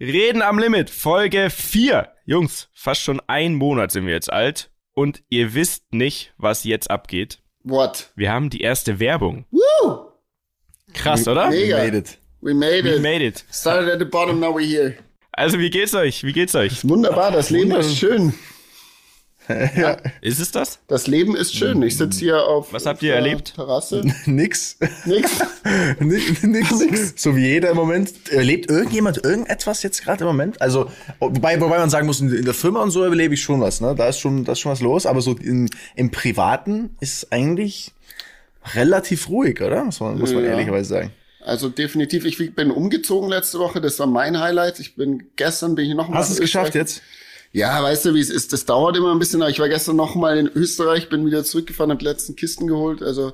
Reden am Limit, Folge 4. Jungs, fast schon ein Monat sind wir jetzt alt und ihr wisst nicht, was jetzt abgeht. What? Wir haben die erste Werbung. Woo! Krass, oder? Mega. We made it. We made We it. made it. Started at the bottom, now we're here. Also, wie geht's euch? Wie geht's euch? Wunderbar, das Leben ist schön. Ist es das? Das Leben ist schön. Ich sitze hier auf Was habt ihr erlebt? Terrasse. Nix. Nix. Ni- Nix. So wie jeder im Moment. Erlebt irgendjemand irgendetwas jetzt gerade im Moment? Also, wobei, wobei man sagen muss, in der Firma und so erlebe ich schon was, ne? Da ist schon, da ist schon was los, aber so in, im Privaten ist eigentlich relativ ruhig, oder? Muss man, muss man Ja. ehrlicherweise sagen. Also definitiv, ich bin umgezogen letzte Woche, das war mein Highlight. Ich bin gestern bin ich noch mal Hast du es geschafft jetzt? Ja, weißt du, wie es ist. Das dauert immer ein bisschen. Aber ich war gestern noch mal in Österreich, bin wieder zurückgefahren, habe die letzten Kisten geholt. Also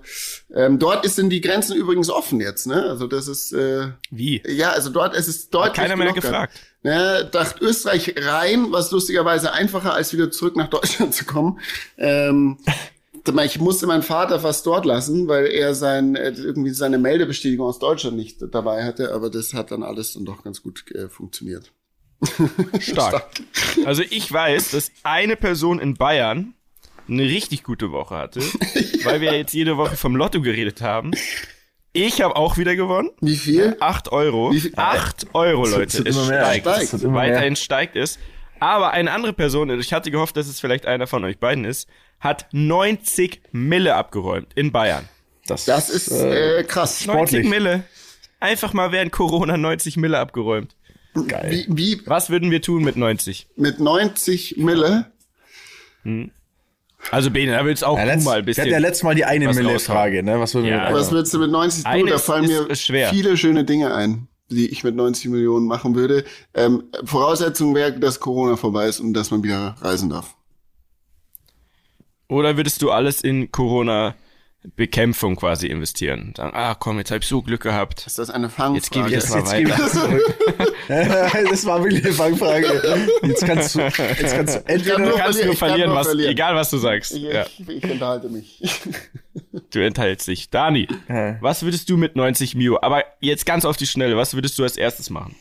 ähm, dort ist sind die Grenzen übrigens offen jetzt. Ne? Also das ist äh, Wie? ja, also dort ist es deutlich keiner mehr gefragt. Ne, dacht Österreich rein, was lustigerweise einfacher als wieder zurück nach Deutschland zu kommen. Ähm, ich musste meinen Vater fast dort lassen, weil er sein äh, irgendwie seine Meldebestätigung aus Deutschland nicht dabei hatte. Aber das hat dann alles dann doch ganz gut äh, funktioniert. Stark. Also, ich weiß, dass eine Person in Bayern eine richtig gute Woche hatte, weil wir jetzt jede Woche vom Lotto geredet haben. Ich habe auch wieder gewonnen. Wie viel? 8 Euro. Wie viel? 8 Euro, Leute. Es immer mehr. steigt. Steigt. Es immer mehr. Weiterhin steigt es. Aber eine andere Person, ich hatte gehofft, dass es vielleicht einer von euch beiden ist, hat 90 Mille abgeräumt in Bayern. Das ist äh, krass. 90 Sportlich. Mille. Einfach mal während Corona 90 Mille abgeräumt. Geil. Wie, wie Was würden wir tun mit 90? mit 90 Mille? Also Bene, da willst auch Ja, du letzt, mal ein bisschen. ja letztes Mal die eine was Mille raushauen. Frage, ne? Was würden Ja. wir Was würdest du mit 90 tun? Da fallen mir ist- viele schöne Dinge ein, die ich mit 90 Millionen machen würde. Ähm, Voraussetzung wäre, dass Corona vorbei ist und dass man wieder reisen darf. Oder würdest du alles in Corona-Bekämpfung quasi investieren? Sagen, ah komm, jetzt hab ich so Glück gehabt. Ist das eine Fangfrage? Jetzt gebe ich das mal Jetzt gebe ich weiter. das das war wirklich eine Fangfrage. Jetzt kannst du, jetzt kannst du kann entweder nur Du kannst verlieren, nur kann verlieren, nur was, verlieren. egal was du sagst. Ich, Ja, ich, ich enthalte mich. du enthältst dich. Dani, Ja. was würdest du mit 90 Mio? Aber jetzt ganz auf die Schnelle, was würdest du als erstes machen?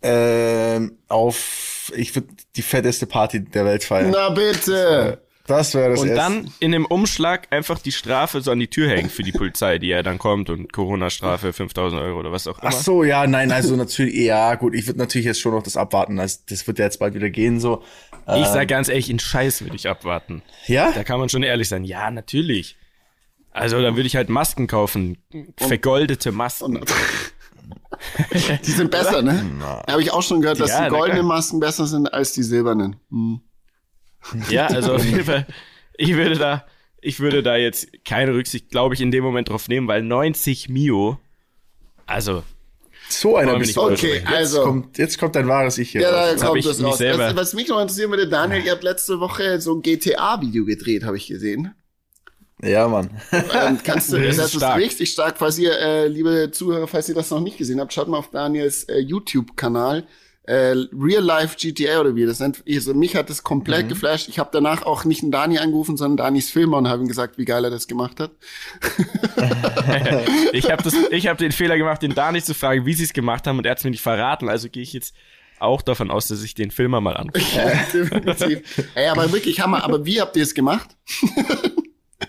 ähm, auf, ich würde die fetteste Party der Welt feiern. Na bitte. Das wäre das Und erste. dann in dem Umschlag einfach die Strafe so an die Tür hängen für die Polizei, die ja dann kommt und Corona-Strafe 5000 Euro oder was auch immer. Ach so, ja, nein, also natürlich, ja, gut, ich würde natürlich jetzt schon noch das abwarten, also das wird ja jetzt bald wieder gehen, so. Ich sag ganz ehrlich, in Scheiß würde ich abwarten. Ja? Da kann man schon ehrlich sein. Ja, natürlich. Also dann würde ich halt Masken kaufen. Vergoldete Masken. Die sind besser, ne? Habe ich auch schon gehört, dass Ja, die goldenen. Masken besser sind als die silbernen. Hm. Ja, also auf jeden Fall, ich würde da, ich würde da jetzt keine Rücksicht, glaube ich, in dem Moment drauf nehmen, weil 90 Mio, also, So einer bist Okay, also. Kommt, jetzt kommt dein wahres Ich hier. Ja, raus. da Jetzt kommt ich das raus. selber- Was, was mich noch interessieren würde, Daniel, ihr habt letzte Woche so ein GTA-Video gedreht, habe ich gesehen. ja, Mann. Ähm, kannst du, Das das, ist ist stark. richtig stark. Falls ihr, äh, liebe Zuhörer, falls ihr das noch nicht gesehen habt, schaut mal auf Daniels äh, YouTube-Kanal. Äh, Real Life GTA oder wie das nennt. Also mich hat das komplett Mhm. geflasht. Ich habe danach auch nicht einen Dani angerufen, sondern Danis Filmer und habe ihm gesagt, wie geil er das gemacht hat. ich habe das, ich habe den Fehler gemacht, den da nicht zu fragen, wie sie es gemacht haben und er hat es mir nicht verraten, also gehe ich jetzt auch davon aus, dass ich den Filmer mal anrufe. Definitiv. Ey, aber wirklich Hammer. Aber wie habt ihr es gemacht?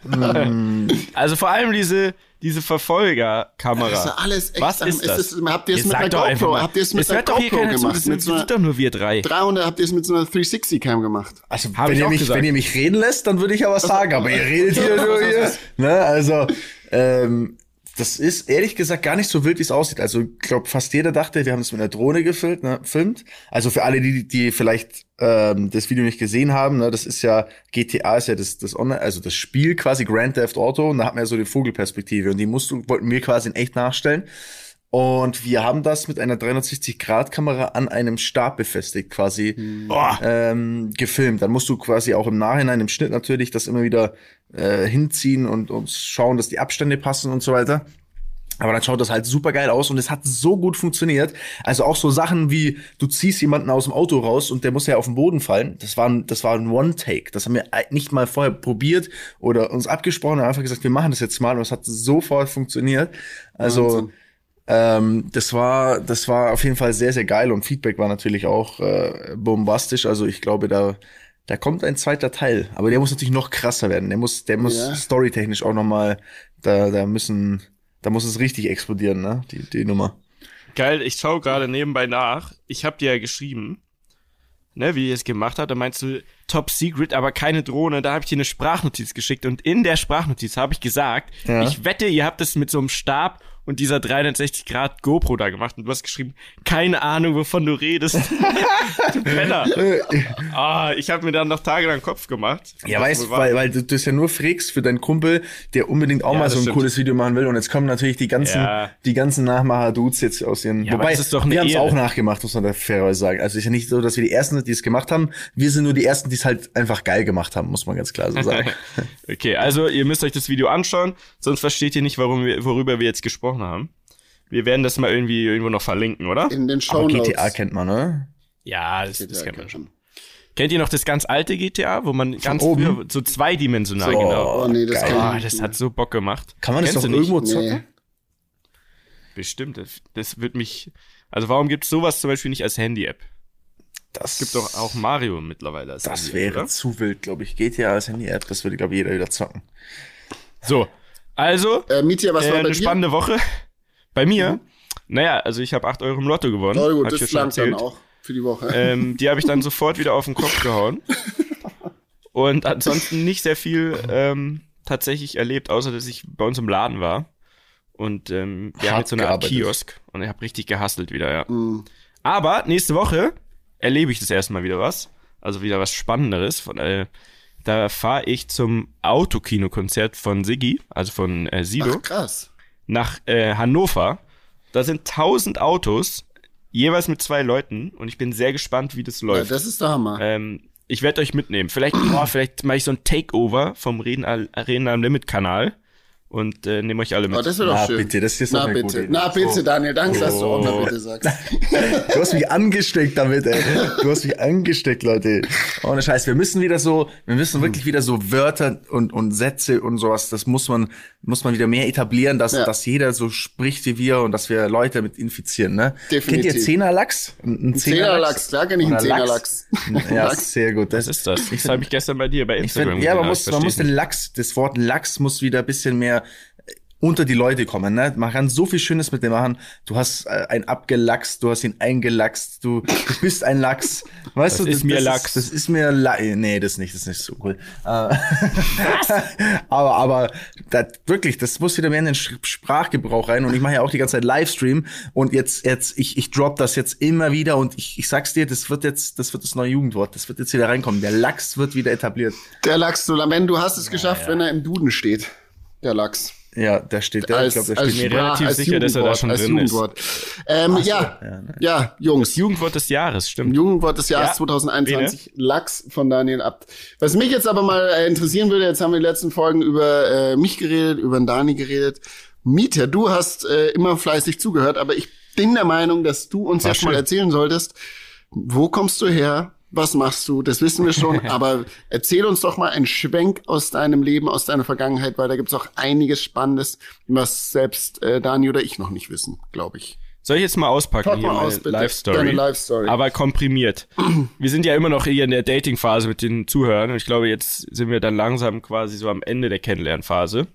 Also vor allem diese, diese Verfolgerkamera. Das ist alles echt. Was ist Ist das? es- habt ihr es mit einer GoPro? Habt ihr es mit einer GoPro keiner zu, gemacht? das Mit sind, so doch nur wir drei. 300 habt ihr es mit so einer 360 Cam gemacht? Also, Hab wenn ich ihr, auch mich, gesagt. wenn ihr mich reden lässt, dann würde ich ja was sagen, aber ihr redet hier nur hier. Ne, also, ähm, das ist ehrlich gesagt gar nicht so wild, wie es aussieht. Also, ich glaube, fast jeder dachte, wir haben es mit einer Drohne gefilmt, ne, filmt. Also für alle, die, die vielleicht ähm, das Video nicht gesehen haben, ne, das ist ja, GTA ist ja das, das Online, also das Spiel quasi Grand Theft Auto und da hat man ja so die Vogelperspektive und die musst du, wollten wir quasi in echt nachstellen. Und wir haben das mit einer 360-Grad-Kamera an einem Stab befestigt, quasi ähm, gefilmt. Dann musst du quasi auch im Nachhinein, im Schnitt natürlich, das immer wieder äh, hinziehen und, und schauen, dass die Abstände passen und so weiter. Aber dann schaut das halt super geil aus und es hat so gut funktioniert. Also auch so Sachen wie, du ziehst jemanden aus dem Auto raus und der muss ja auf den Boden fallen. Das war ein, das war ein One-Take. Das haben wir nicht mal vorher probiert oder uns abgesprochen und einfach gesagt, wir machen das jetzt mal und es hat sofort funktioniert. Also Wahnsinn. Ähm, das war, das war auf jeden Fall sehr, sehr geil und Feedback war natürlich auch äh, bombastisch. Also ich glaube, da, da kommt ein zweiter Teil. Aber der muss natürlich noch krasser werden. Der muss, der muss Ja. storytechnisch auch noch mal, da, da müssen, da muss es richtig explodieren, ne? Die, die Nummer. Geil, ich schaue gerade nebenbei nach. Ich habe dir ja geschrieben, ne, wie ihr es gemacht habt. Da meinst du Top Secret, aber keine Drohne. Da habe ich dir eine Sprachnotiz geschickt und in der Sprachnotiz habe ich gesagt, Ja. ich wette, ihr habt es mit so einem Stab und dieser 360 Grad GoPro da gemacht und du hast geschrieben, keine Ahnung, wovon du redest. du Penner. Ah, ich habe mir dann noch tagelang den Kopf gemacht. Ja, weißt, weil, weil du das ja nur frägst für deinen Kumpel, der unbedingt auch Ja, mal so ein stimmt. cooles Video machen will. Und jetzt kommen natürlich die ganzen, Ja. die ganzen Nachmacher-Dudes jetzt aus ihren. Ja, Wobei, ist doch wir haben es auch nachgemacht, muss man da fairerweise sagen. Also ist ja nicht so, dass wir die ersten sind, die es gemacht haben. Wir sind nur die ersten, die es halt einfach geil gemacht haben, muss man ganz klar so sagen. Okay, also ihr müsst euch das Video anschauen, sonst versteht ihr nicht, warum wir, worüber wir jetzt gesprochen haben. Wir werden das mal irgendwie irgendwo noch verlinken, oder? In den Aber Show GTA kennt man, ne? Ja, das, das kennt man schon. Kennt ihr noch das ganz alte GTA, wo man ganz oben? früher so zweidimensional So, genau. oh, nee, das geil. kann ich das hat so Bock gemacht. Kann man das Kennst doch du nicht? irgendwo zocken? Nee. Bestimmt. Das, das wird mich. Also warum gibt's sowas zum Beispiel nicht als Handy-App? Das Es gibt doch auch Mario mittlerweile als Das wäre oder? zu wild, glaube ich. GTA als Handy-App, das würde, glaube ich, jeder wieder zocken. So. Also, Äh, Mietja, was äh, war bei eine dir? spannende Woche. Bei mir? Naja, also ich habe 8 Euro im Lotto gewonnen. Oh, gut, das langt dann auch für die Woche. Ähm, die habe ich dann sofort wieder auf den Kopf gehauen. Und ansonsten nicht sehr viel ähm, tatsächlich erlebt, außer dass ich bei uns im Laden war. Und ähm, wir haben jetzt so eine Art. Kiosk und ich habe richtig gehustelt wieder, ja. Mhm. Aber nächste Woche erlebe ich das erstmal wieder was. Also wieder was Spannenderes. Von, äh, da fahre ich zum Autokinokonzert von Siggi, also von äh, Sido Ach, krass. nach äh, Hannover. Da sind 1000 Autos, jeweils mit zwei Leuten. Und ich bin sehr gespannt, wie das Ja, läuft. das ist der Hammer. ähm, ich werde euch mitnehmen. Vielleicht, boah, vielleicht mache ich so ein Takeover vom Reden Arena am Limit Kanal und äh, nehme euch alle mit. Oh, das wäre doch Na, schön. bitte, das ist Na eine bitte, gute Idee. na bitte. Daniel, danke, dass du auch na Oh. bitte sagst. Du hast mich angesteckt damit, ey. Du hast mich angesteckt, Leute. Ohne Scheiß. Wir müssen wieder so, wir müssen wirklich wieder so Wörter und, und Sätze und sowas, das muss man, muss man wieder mehr etablieren, dass, Ja. dass jeder so spricht wie wir und dass wir Leute mit infizieren, ne? Definitiv. Kennt ihr Zehnerlachs? Ein, ein Zehnerlachs, klar kenn ich einen Zehnerlachs. Ja, Lachs. sehr gut. Was ist das? Das habe ich gestern bei dir bei Ich Instagram find, ja, man muss, aber man ich muss den Lachs, das Wort Lachs muss wieder ein bisschen mehr unter die Leute kommen, ne? Man kann so viel Schönes mit dem machen. Du hast äh, ein abgelachst, du hast ihn eingelachst, du, du bist ein Lachs. Weißt Das du, ist mir Lachs. das ist mir La Nee, das nicht, das ist nicht so cool. Äh, aber, aber das, wirklich, das muss wieder mehr in den Sch- Sprachgebrauch rein. Und ich mache ja auch die ganze Zeit Livestream und jetzt, jetzt, ich, ich drop das jetzt immer wieder und ich, ich sag's dir, das wird jetzt, das wird das neue Jugendwort, das wird jetzt wieder reinkommen. Der Lachs wird wieder etabliert. Der Lachs, du Lamen, du hast es geschafft, wenn er im Duden steht. Der Lachs. Ja, da steht der, Als, ich glaube, da steht mir relativ als sicher, dass er da schon als drin ist. Ähm, ja, ja, Jungs. Jugendwort des Jahres, stimmt. Jugendwort des Jahres Ja, 2021, Lachs von Daniel Abt. Was mich jetzt aber mal äh, interessieren würde, jetzt haben wir in den letzten Folgen über äh, mich geredet, über den Dani geredet. Mieter, du hast äh, immer fleißig zugehört, aber ich bin der Meinung, dass du uns War jetzt mal schön. erzählen solltest, wo kommst du her? Was machst du? Das wissen wir schon, aber erzähl uns doch mal einen Schwenk aus deinem Leben, aus deiner Vergangenheit, weil da gibt's auch einiges Spannendes, was selbst äh, Dani oder ich noch nicht wissen, glaube ich. Soll ich jetzt mal auspacken Pack hier mal meine aus, bitte. Live-Story? Deine Live-Story. Aber komprimiert. wir sind ja immer noch hier in der Dating-Phase mit den Zuhörern und ich glaube, jetzt sind wir dann langsam quasi so am Ende der Kennenlernphase.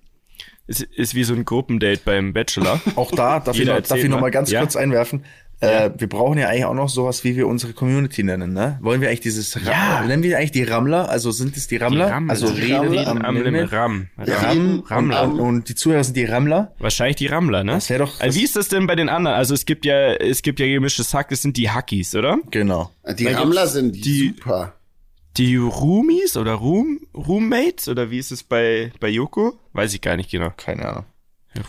Es ist wie so ein Gruppendate beim Bachelor. Auch da darf ich noch, darf ich noch mal. mal ganz Ja? kurz einwerfen. Äh, wir brauchen ja eigentlich auch noch sowas, wie wir unsere Community nennen, ne? Wollen wir eigentlich dieses Ra Ja. nennen wir eigentlich die Rammler? Also sind es die Rammler? Rammler. Also Die Reden Rammler am, am Limit. Limit. Ram. Ram, Ram. und, Rammler. und, und die Zuhörer sind die Rammler. Wahrscheinlich die Rammler, ne? Das wär doch- Also wie ist das denn bei den anderen? Also es gibt ja, es gibt ja gemischtes Hack, das sind die Hackies, oder? Genau. Die Da Rammler sind die- super. Die Roomies oder Room, Roommates oder wie ist es bei, bei Yoko? Weiß ich gar nicht genau. Keine Ahnung.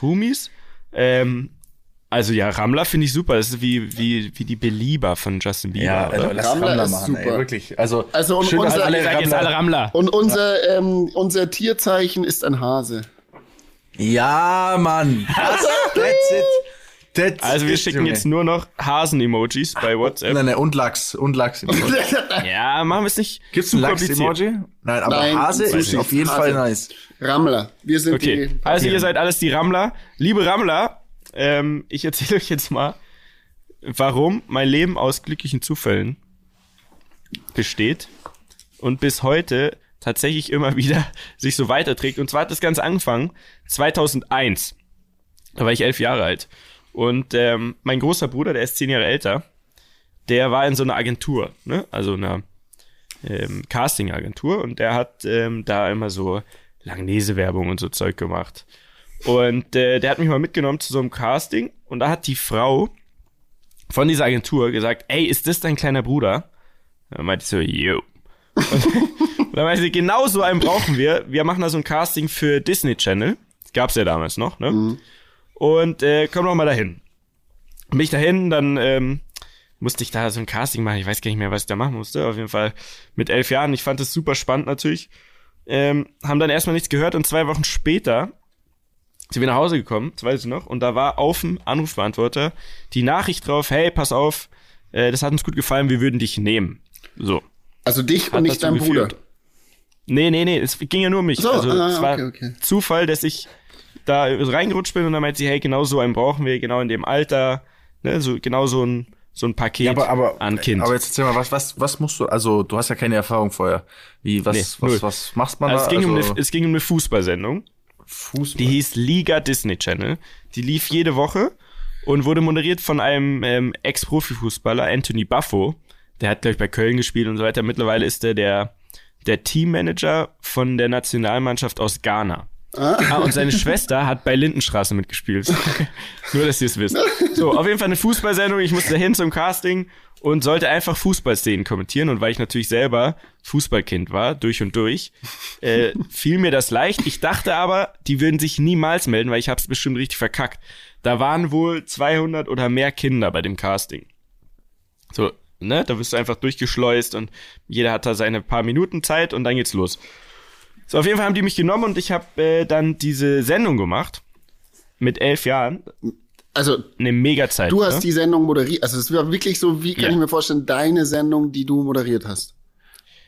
Roomies. Ähm, also ja, Rammler finde ich super. Das ist wie, wie, wie die Belieber von Justin Bieber. Ja, also oder? lass Rammler Rammler, ist machen, ey, super. wirklich. Also, Also, und schön, unser- alle jetzt alle Rammler. Rammler. Und unser, ähm, unser Tierzeichen ist ein Hase. Ja, Mann. Das, that's it. That's Also wir it, schicken Junge. jetzt nur noch Hasen-Emojis bei WhatsApp. Nein, nein, und Lachs. Und Lachs. Ja, machen wir es nicht Gibt's ein. Lachs-Emoji? Nein, aber Nein, Hase ist nicht. auf jeden Hase. Fall nice. Rammler. Wir sind Okay, die. also ihr seid alles die Rammler. Liebe Rammler, ähm, ich erzähle euch jetzt mal, warum mein Leben aus glücklichen Zufällen besteht und bis heute tatsächlich immer wieder sich so weiterträgt. Und zwar hat das Ganze angefangen 2001. Da war ich elf Jahre alt. Und ähm, mein großer Bruder, der ist zehn Jahre älter, der war in so einer Agentur, ne? also einer ähm, Casting-Agentur. Und der hat ähm, da immer so Langnese-Werbung und so Zeug gemacht. Und äh, der hat mich mal mitgenommen zu so einem Casting. Und da hat die Frau von dieser Agentur gesagt, ey, ist das dein kleiner Bruder? Dann meinte ich so, yo. Und dann meinte sie, genau so einen brauchen wir. Wir machen da so ein Casting für Disney Channel. Gab's ja damals noch, ne? Mhm. Und äh, komm doch mal dahin. Bin ich dahin, dann ähm, musste ich da so ein Casting machen. Ich weiß gar nicht mehr, was ich da machen musste. Auf jeden Fall mit elf Jahren. Ich fand das super spannend natürlich. Ähm, haben dann erstmal nichts gehört und zwei Wochen später sind wir nach Hause gekommen, das weiß ich noch, und da war auf dem Anrufbeantworter die Nachricht drauf, hey, pass auf, äh, das hat uns gut gefallen, wir würden dich nehmen. So. Also dich und nicht dein Bruder. Nee, nee, nee, es ging ja nur um mich. So, also ah, es war okay, okay. Zufall, dass ich da reingerutscht bin und dann meinte sie, hey, genau so einen brauchen wir, genau in dem Alter, ne, so genau so ein so ein Paket ja, aber, aber, an Kind. Aber jetzt erzähl mal, was, was, was musst du, also du hast ja keine Erfahrung vorher. Wie, was, nee, was, was machst man also da? Es ging, also, um eine, es ging um eine Fußballsendung. Fußball. Die hieß Liga Disney Channel. Die lief jede Woche und wurde moderiert von einem ähm, Ex-Profifußballer, Anthony Buffo. Der hat, glaube ich, bei Köln gespielt und so weiter. Mittlerweile ist er der, der Teammanager von der Nationalmannschaft aus Ghana. Ah. ah, und seine Schwester hat bei Lindenstraße mitgespielt. Nur, dass ihr es wisst. So, auf jeden Fall eine Fußballsendung. Ich musste dahin zum Casting und sollte einfach Fußballszenen kommentieren. Und weil ich natürlich selber Fußballkind war, durch und durch, äh, fiel mir das leicht. Ich dachte aber, die würden sich niemals melden, weil ich hab's bestimmt richtig verkackt. Da waren wohl 200 oder mehr Kinder bei dem Casting. So, ne, da wirst du einfach durchgeschleust und jeder hat da seine paar Minuten Zeit und dann geht's los. So, auf jeden Fall haben die mich genommen und ich habe äh, dann diese Sendung gemacht. Mit elf Jahren. Also eine Mega-Zeit. Du hast ne? die Sendung moderiert. Also es war wirklich so, wie kann ja. ich mir vorstellen, deine Sendung, die du moderiert hast.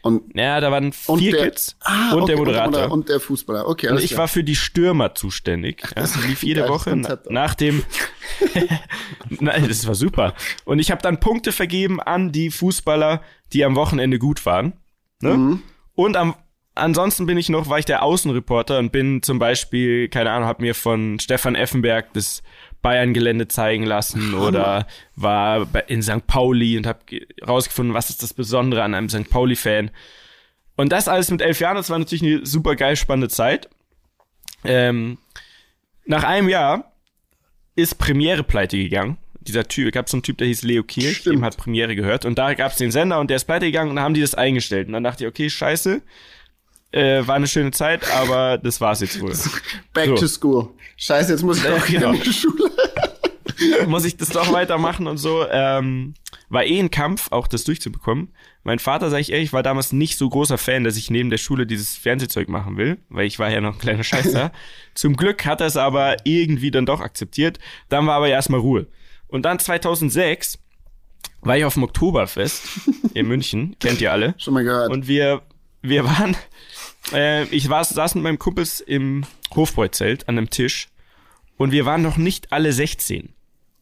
Und ja, da waren vier der, Kids ah, und okay, der Moderator und, der Fußballer. Okay, und ich klar. war für die Stürmer zuständig. Ja, das lief jede Woche Konzept, nach dem. Nein, das war super. Und ich habe dann Punkte vergeben an die Fußballer, die am Wochenende gut waren. Ne? Mhm. Und am ansonsten bin ich noch, war ich der Außenreporter und bin zum Beispiel, keine Ahnung, habe mir von Stefan Effenberg das Bayern-Gelände zeigen lassen oder war in St. Pauli und habe rausgefunden, was ist das Besondere an einem St. Pauli-Fan. Und das alles mit elf Jahren, das war natürlich eine super geil spannende Zeit. Ähm, nach einem Jahr ist Premiere pleite gegangen. Dieser Typ, gab so einen Typ, der hieß Leo Kirch, dem hat Premiere gehört. Und da gab es den Sender und der ist pleite gegangen und dann haben die das eingestellt. Und dann dachte ich, okay, scheiße, äh, war eine schöne Zeit, aber das war's jetzt wohl. Back so. to school. Scheiße, jetzt muss ich doch genau. in die Schule. muss ich das doch weitermachen und so. Ähm, war eh ein Kampf, auch das durchzubekommen. Mein Vater, sag ich ehrlich, war damals nicht so großer Fan, dass ich neben der Schule dieses Fernsehzeug machen will, weil ich war ja noch ein kleiner Scheißer. Zum Glück hat er es aber irgendwie dann doch akzeptiert. Dann war aber erstmal Ruhe. Und dann 2006 war ich auf dem Oktoberfest in München, kennt ihr alle. Schon mal gehört. Und wir, wir waren äh, ich war, saß mit meinem Kumpels im Hofbräuzelt an einem Tisch und wir waren noch nicht alle 16.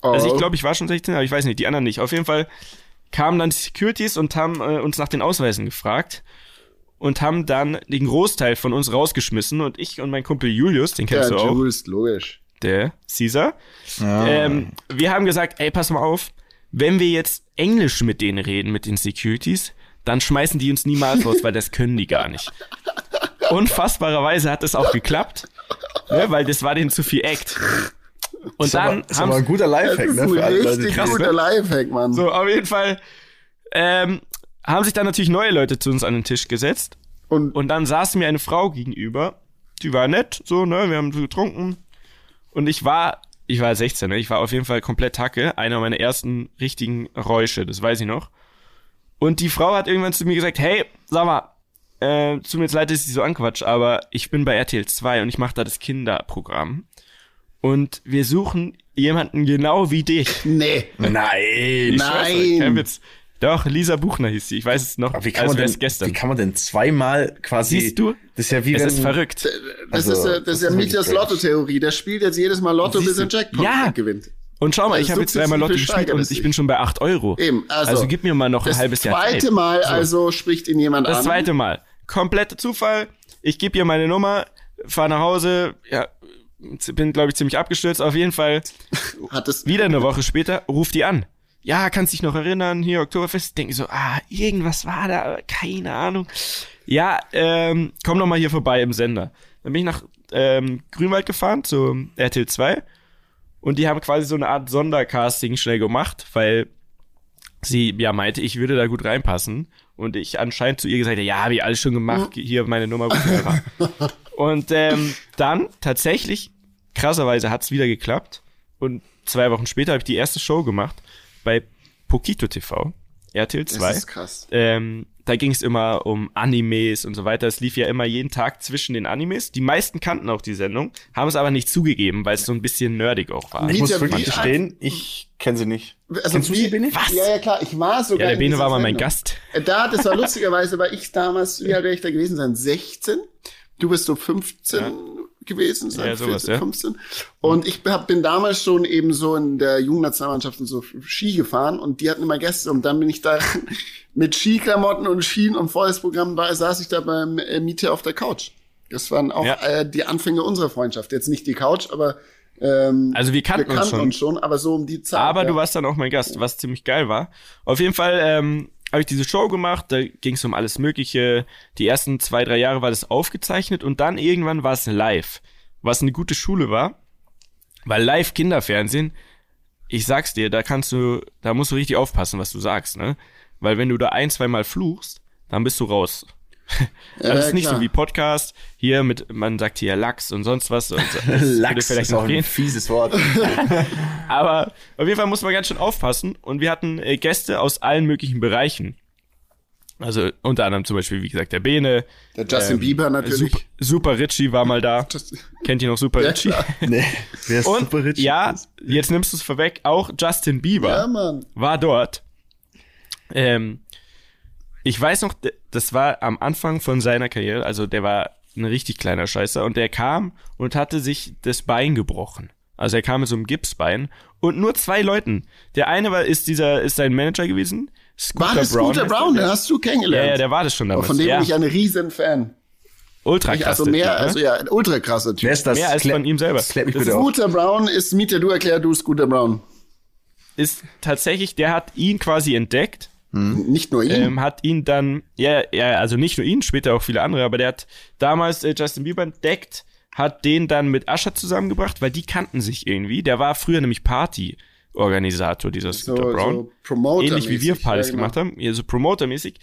Oh. Also ich oh. glaube, ich war schon 16, aber ich weiß nicht, die anderen nicht. Auf jeden Fall kamen dann die Securities und haben äh, uns nach den Ausweisen gefragt und haben dann den Großteil von uns rausgeschmissen und ich und mein Kumpel Julius, den kennst ja, du auch. Julius, logisch. Der Caesar. Ah. Ähm, wir haben gesagt, ey, pass mal auf, wenn wir jetzt Englisch mit denen reden, mit den Securities, dann schmeißen die uns niemals raus, weil das können die gar nicht. Unfassbarerweise hat es auch geklappt, ne, weil das war denen zu viel Act. Und das dann ist aber, ist ein guter Lifehack, ne? Für alle Leute, krass, guter? Lifehack, Mann. So, auf jeden Fall ähm, haben sich dann natürlich neue Leute zu uns an den Tisch gesetzt. Und, und dann saß mir eine Frau gegenüber, die war nett, so, ne, wir haben so getrunken. Und ich war, ich war 16, ne, ich war auf jeden Fall komplett Hacke, einer meiner ersten richtigen Räusche, das weiß ich noch. Und die Frau hat irgendwann zu mir gesagt, hey, sag mal, äh, tut mir jetzt leid, dass ich sie so anquatsch, aber ich bin bei RTL 2 und ich mache da das Kinderprogramm. Und wir suchen jemanden genau wie dich. Nee. Nein. Nein. Witz. Doch, Lisa Buchner hieß sie. Ich weiß es noch, Aber wie kann, man denn, gestern. wie kann man denn zweimal quasi. Siehst du? Das ist ja wie es wenn. ist verrückt. Das Also, ist, das das ist ja Mietjas strange. Lotto-Theorie. Der spielt jetzt jedes Mal Lotto, bis er Jackpot Ja. gewinnt. Und schau mal, Also ich habe jetzt dreimal Lotto gespielt und ich bin schon bei 8 Euro. Eben, also, also gib mir mal noch ein Das halbes Jahr zweite Zeit. Mal So. also spricht ihn jemand Das an. zweite Mal. Kompletter Zufall. Ich gebe ihr meine Nummer, fahre nach Hause, ja, bin, glaube ich, ziemlich abgestürzt. Auf jeden Fall Hat es wieder eine Woche später, ruft die an. Ja, kannst dich noch erinnern, hier Oktoberfest. Denke ich so, ah, irgendwas war da, aber keine Ahnung. Ja, ähm, komm noch mal hier vorbei im Sender. Dann bin ich nach ähm, Grünwald gefahren zu RTL 2 und die haben quasi so eine Art Sondercasting schnell gemacht, weil sie ja meinte, ich würde da gut reinpassen und ich anscheinend zu ihr gesagt habe, ja, habe ich alles schon gemacht, hier meine Nummer. und ähm, dann tatsächlich, krasserweise hat's wieder geklappt und zwei Wochen später habe ich die erste Show gemacht bei Pokito TV, RTL 2. Das ist krass. Ähm, da ging es immer um Animes und so weiter. Es lief ja immer jeden Tag zwischen den Animes. Die meisten kannten auch die Sendung, haben es aber nicht zugegeben, weil es so ein bisschen nerdig auch war. Ich muss wirklich gestehen, ich kenne sie nicht. Also Kennst du wie, sie, Bene? Was? Ja, ja, klar. Ich war sogar. Ja, der Bene war mal mein Sendung. Gast. Äh, Da, das war lustigerweise, weil ich damals, wie alt wäre ich da gewesen sein? 16? Du bist so 15 gewesen sein, Ja, sowas, 14, ja. 15. Und ich hab, bin damals schon eben so in der Jugendnationalmannschaft und so Ski gefahren und die hatten immer Gäste und dann bin ich da mit Skiklamotten und Skien und volles Programm war, saß ich da beim äh, Miete auf der Couch. Das waren auch Ja. äh, die Anfänge unserer Freundschaft. Jetzt nicht die Couch, aber ähm, Also wir kannten, wir kannten uns schon. uns schon, aber so um die Zeit. Aber ja. du warst dann auch mein Gast, was ziemlich geil war. Auf jeden Fall ähm, habe ich diese Show gemacht, da ging es um alles Mögliche. Die ersten zwei, drei Jahre war das aufgezeichnet und dann irgendwann war es live, was eine gute Schule war. Weil live Kinderfernsehen, ich sag's dir, da kannst du, da musst du richtig aufpassen, was du sagst, ne? Weil wenn du da ein, zwei Mal fluchst, dann bist du raus. Ja, das ist nicht klar. so wie Podcast, hier mit, man sagt hier Lachs und sonst was. Und Lachs vielleicht ist auch noch ein gehen. fieses Wort. Aber auf jeden Fall muss man ganz schön aufpassen. Und wir hatten äh, Gäste aus allen möglichen Bereichen. Also unter anderem zum Beispiel, wie gesagt, der Bene. Der Justin Bieber natürlich. Super, Super Richie war mal da. Kennt ihr noch Super Ja, Richie? nee, wer ist Und super rich? ja, jetzt nimmst du es vorweg, auch Justin Bieber Ja, Mann. war dort. Ähm, ich weiß noch, das war am Anfang von seiner Karriere, also der war ein richtig kleiner Scheißer und der kam und hatte sich das Bein gebrochen. Also er kam mit so einem Gipsbein und nur zwei Leuten. Der eine war ist dieser ist sein Manager gewesen. Scooter War das Scooter heißt Brown? der. Den hast du Ja, kennengelernt. ja, der war das schon damals. Von dem ja, bin ich ein riesen Fan. ultra Ich, krass. also mehr, Typ, ne? also ja, ein ultra krasser Typ. Wer ist das? Mehr als von ihm selber. Mich auf. Scooter Brown ist Mieter, du erklär du Scooter Brown. ist tatsächlich, der hat ihn quasi entdeckt Nicht nur ihn. ähm, hat ihn dann, ja, ja, also nicht nur ihn, später auch viele andere, aber der hat damals äh, Justin Bieber entdeckt, hat den dann mit Ascher zusammengebracht, weil die kannten sich irgendwie. Der war früher nämlich Party-Organisator, dieser so, Scooter Brown. so Promoter Ähnlich wie wir Partys ja, genau. gemacht haben, ja, so Promoter-mäßig.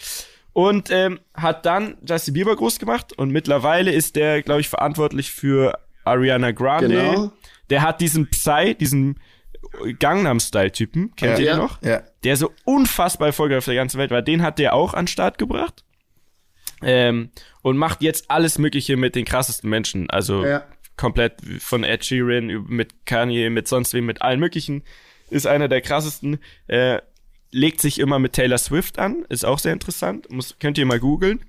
Und ähm, hat dann Justin Bieber groß gemacht und mittlerweile ist der, glaube ich, verantwortlich für Ariana Grande. Genau. Der hat diesen Psy, diesen Gangnam-Style-Typen, kennt ihr Ja. den noch? Ja. der so unfassbar erfolgreich auf der ganzen Welt war, den hat der auch an den Start gebracht. Ähm, und macht jetzt alles Mögliche mit den krassesten Menschen. Also Ja. komplett von Ed Sheeran mit Kanye, mit sonst wem, mit allen möglichen. Ist einer der krassesten. Äh, legt sich immer mit Taylor Swift an. Ist auch sehr interessant. Muss, könnt ihr mal googeln.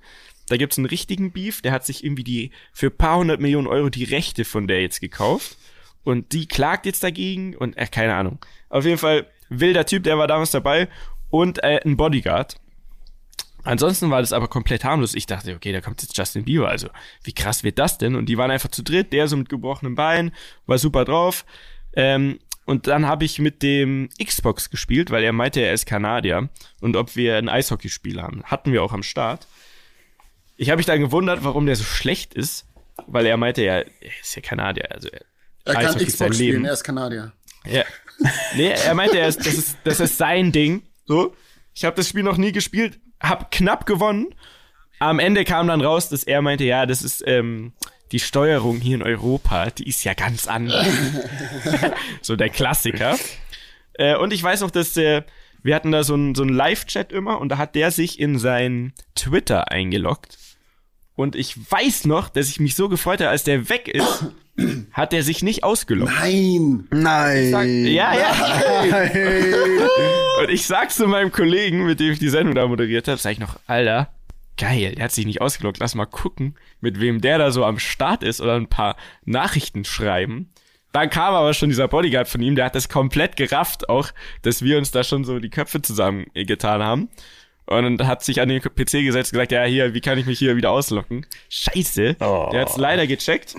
Da gibt's einen richtigen Beef. Der hat sich irgendwie die für ein paar hundert Millionen Euro die Rechte von der jetzt gekauft. Und die klagt jetzt dagegen und äh, keine Ahnung. Auf jeden Fall wilder Typ, der war damals dabei und äh, ein Bodyguard. Ansonsten war das aber komplett harmlos. Ich dachte, okay, da kommt jetzt Justin Bieber. Also, wie krass wird das denn? Und die waren einfach zu dritt, der so mit gebrochenem Bein, war super drauf. Ähm, und dann habe ich mit dem Xbox gespielt, weil er meinte, er ist Kanadier. Und ob wir ein Eishockeyspiel haben. Hatten wir auch am Start. Ich habe mich dann gewundert, warum der so schlecht ist, weil er meinte, er, ist ja Kanadier. Also er, Er kann Eishockey Xbox Leben. spielen, er ist Kanadier. Ja. Nee, er meinte, er ist, das, ist, das ist sein Ding. So. Ich habe das Spiel noch nie gespielt, hab knapp gewonnen. Am Ende kam dann raus, dass er meinte, ja, das ist ähm, die Steuerung hier in Europa, die ist ja ganz anders. so der Klassiker. Äh, und ich weiß noch, dass äh, wir hatten da so einen so Live-Chat immer und da hat der sich in sein Twitter eingeloggt Und ich weiß noch, dass ich mich so gefreut habe, als der weg ist, hat er sich nicht ausgelockt. Nein. Nein. Sag, ja, ja. Nein. Und ich sag zu meinem Kollegen, mit dem ich die Sendung da moderiert habe, sag ich noch, Alter, geil, der hat sich nicht ausgelockt. Lass mal gucken, mit wem der da so am Start ist oder ein paar Nachrichten schreiben. Dann kam aber schon dieser Bodyguard von ihm, der hat das komplett gerafft, auch, dass wir uns da schon so die Köpfe zusammengetan haben. Und hat sich an den PC gesetzt und gesagt, ja, hier, wie kann ich mich hier wieder auslocken? Scheiße. Oh. Der hat's leider gecheckt.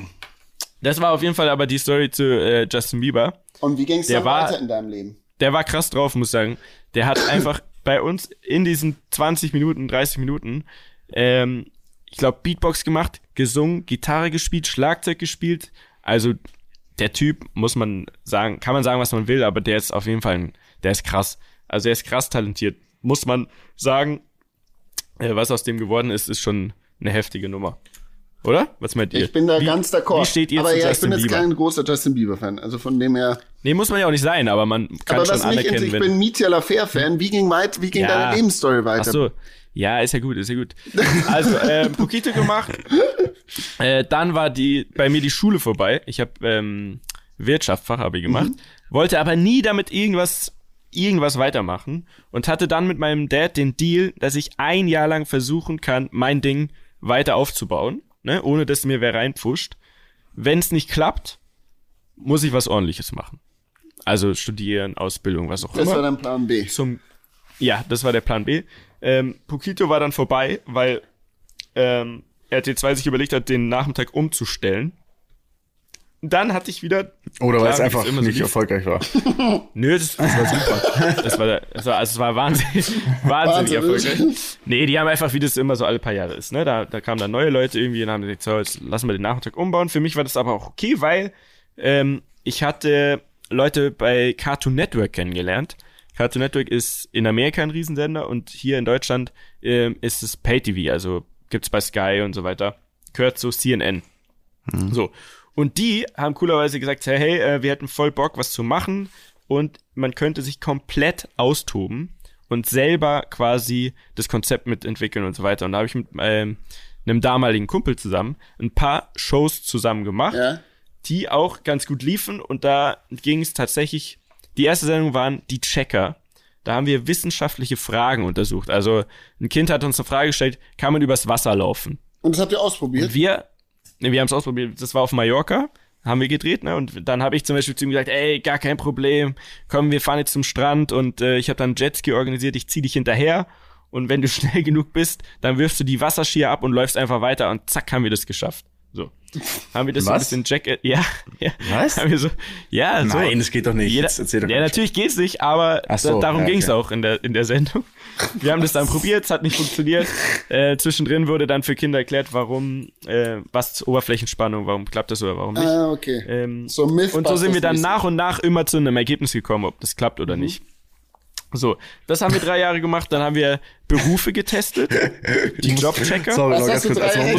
Das war auf jeden Fall aber die Story zu äh, Justin Bieber. Und wie ging es Der dann war- weiter in deinem Leben? Der war krass drauf, muss ich sagen. Der hat einfach bei uns in diesen 20 Minuten, 30 Minuten, ähm, ich glaube, Beatbox gemacht, gesungen, Gitarre gespielt, Schlagzeug gespielt. Also der Typ, muss man sagen, kann man sagen, was man will, aber der ist auf jeden Fall, ein, der ist krass. Also er ist krass talentiert, muss man sagen. Äh, was aus dem geworden ist, ist schon eine heftige Nummer. Oder? Was meint ihr? Ich bin da wie, ganz d'accord. Wie steht ihr aber zu ja, ich Justin bin jetzt Bieber? kein großer Justin Bieber-Fan. Also von dem her. nee, muss man ja auch nicht sein, aber man kann aber schon was mich anerkennen, interessiert, ich bin Mietja Lafer-Fan. Wie ging weit, wie ging Ja. deine Lebensstory weiter? Ach so. Ja, ist ja gut, ist ja gut. Also, ähm, Pokito gemacht. Äh, dann war die bei mir die Schule vorbei. Ich habe ähm, Wirtschaft Fachabi gemacht, wollte aber nie damit irgendwas irgendwas weitermachen und hatte dann mit meinem Dad den Deal, dass ich ein Jahr lang versuchen kann, mein Ding weiter aufzubauen, ne, ohne dass mir wer reinpfuscht. Wenn es nicht klappt, muss ich was ordentliches machen. Also studieren, Ausbildung, was auch das immer war dein Plan B. zum ja, das war der Plan B. Ähm, Pokito war dann vorbei, weil ähm, RT2 sich überlegt hat, den Nachmittag umzustellen. Dann hatte ich wieder. Oder weil Klar, es einfach so nicht lief. erfolgreich war. Nö, das, das war super. Das war, das war, also es war wahnsinnig, wahnsinnig Wahnsinn. erfolgreich. Nee, die haben einfach, wie das immer so alle paar Jahre ist, ne? Da, da kamen dann neue Leute irgendwie und haben gesagt, so, jetzt lassen wir den Nachmittag umbauen. Für mich war das aber auch okay, weil ähm, ich hatte Leute bei Cartoon Network kennengelernt. Cartoon Network ist in Amerika ein Riesensender und hier in Deutschland ähm, ist es Pay-TV, also gibt's bei Sky und so weiter. Gehört zu CNN. So. Und die haben coolerweise gesagt, hey, hey, äh, wir hätten voll Bock, was zu machen und man könnte sich komplett austoben und selber quasi das Konzept mitentwickeln und so weiter. Und da habe ich mit ähm, einem damaligen Kumpel zusammen ein paar Shows zusammen gemacht, Ja. die auch ganz gut liefen und da ging es tatsächlich, die erste Sendung waren die Checker. Da haben wir wissenschaftliche Fragen untersucht. Also ein Kind hat uns eine Frage gestellt, kann man übers Wasser laufen? Und das habt ihr ausprobiert? Und wir, wir haben es ausprobiert, das war auf Mallorca, haben wir gedreht, ne? Und dann habe ich zum Beispiel zu ihm gesagt, ey, gar kein Problem, komm, wir fahren jetzt zum Strand und äh, ich habe dann Jetski organisiert, ich zieh dich hinterher und wenn du schnell genug bist, dann wirfst du die Wasserskier ab und läufst einfach weiter und zack, haben wir das geschafft. So. Haben wir das so ein Was? bisschen Jack, ja, ja. Was? Haben wir so, ja, so. Nein, das geht doch nicht. Jeder, Jetzt erzähl doch ja, Quatsch. natürlich geht's nicht, aber so, da, darum ja, ging's okay. auch in der, in der Sendung. Wir haben das dann probiert, es hat nicht funktioniert. Äh, zwischendrin wurde dann für Kinder erklärt, warum, äh, was Oberflächenspannung, warum klappt das oder warum nicht. Ah, okay. Ähm, so und so sind wir dann nach und nach immer zu einem Ergebnis gekommen, ob das klappt Mhm. oder nicht. So, das haben wir drei Jahre gemacht, dann haben wir Berufe getestet, die Jobchecker. Sorry, Was noch ganz kurz. Also drei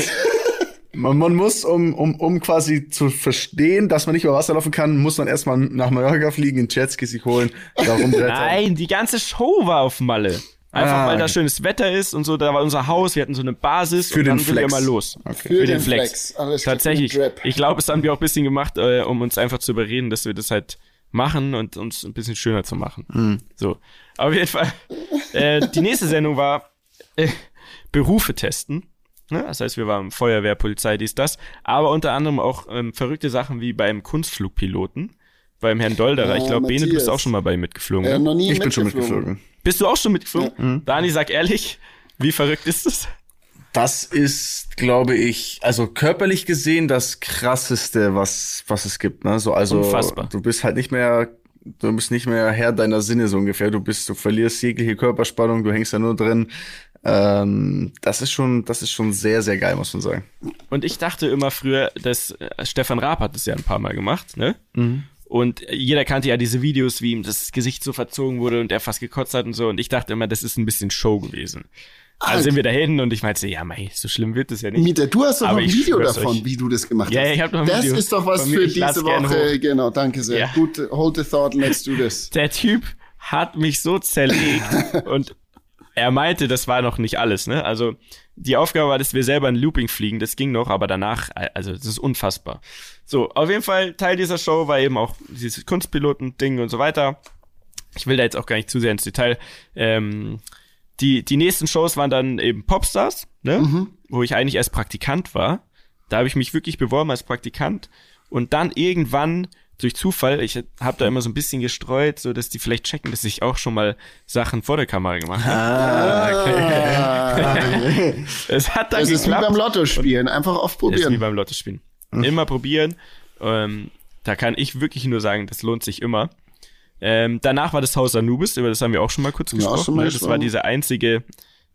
man, muss, man, muss, um, um, um quasi zu verstehen, dass man nicht über Wasser laufen kann, muss man erstmal nach Mallorca fliegen, einen Jetski sich holen, da rumbrettern. Nein, die ganze Show war auf Malle. Einfach Ah, weil da schönes Wetter ist und so, da war unser Haus, wir hatten so eine Basis Für und dann den sind wir Flex. mal los. Okay. Für den Flex. Alles klar, Tatsächlich. für den. Ich glaube, das haben wir auch ein bisschen gemacht, äh, um uns einfach zu überreden, dass wir das halt machen und uns ein bisschen schöner zu machen. Hm. So. Auf jeden Fall. Äh, die nächste Sendung war äh, Berufe testen. Ne? Das heißt, wir waren Feuerwehr, Polizei, dies, das. Aber unter anderem auch ähm, verrückte Sachen wie beim Kunstflugpiloten. Beim Herrn Dolderer. Ah, ich glaube, Bene, du bist auch schon mal bei ihm mitgeflogen. Äh, noch nie Ich bin schon mitgeflogen. Bist du auch schon mitgeflogen? Dani, sag ehrlich, wie verrückt ist das? Das ist, glaube ich, also körperlich gesehen das krasseste, was, was es gibt, ne? So, also, Unfassbar. du bist halt nicht mehr, du bist nicht mehr Herr deiner Sinne so ungefähr. Du bist, du verlierst jegliche Körperspannung, du hängst da nur drin. Ähm, das ist schon, das ist schon sehr, sehr geil, muss man sagen. Und ich dachte immer früher, dass äh, Stefan Raab hat das ja ein paar Mal gemacht, ne? Und jeder kannte ja diese Videos, wie ihm das Gesicht so verzogen wurde und er fast gekotzt hat und so. Und ich dachte immer, das ist ein bisschen Show gewesen. Also sind wir dahin und ich meinte, ja, mei, so schlimm wird es ja nicht. Mieter, du hast doch Aber noch ein Video davon, euch. wie du das gemacht hast. ja, ich hab noch ein das Video ist doch was für diese Woche. Genau, danke sehr. Ja. Gut, hold the thought, let's do this. Der Typ hat mich so zerlegt und er meinte, das war noch nicht alles, ne? Also die Aufgabe war, dass wir selber ein Looping fliegen, das ging noch, aber danach, also das ist unfassbar. So, auf jeden Fall Teil dieser Show war eben auch dieses Kunstpiloten-Ding und so weiter. Ich will da jetzt auch gar nicht zu sehr ins Detail. Ähm, die, die nächsten Shows waren dann eben Popstars, ne? Mhm. Wo ich eigentlich als Praktikant war. Da habe ich mich wirklich beworben als Praktikant. Und dann irgendwann durch Zufall, ich habe da immer so ein bisschen gestreut, so dass die vielleicht checken, dass ich auch schon mal Sachen vor der Kamera gemacht habe. Ah, okay. es hat dann Es ist geklappt. wie beim Lotto spielen, einfach oft Es ist wie probieren. beim Lotto spielen. Immer probieren. Ähm, da kann ich wirklich nur sagen, das lohnt sich immer. Ähm, danach war das Haus Anubis, über das haben wir auch schon mal kurz auch gesprochen. mal ne? das war diese einzige,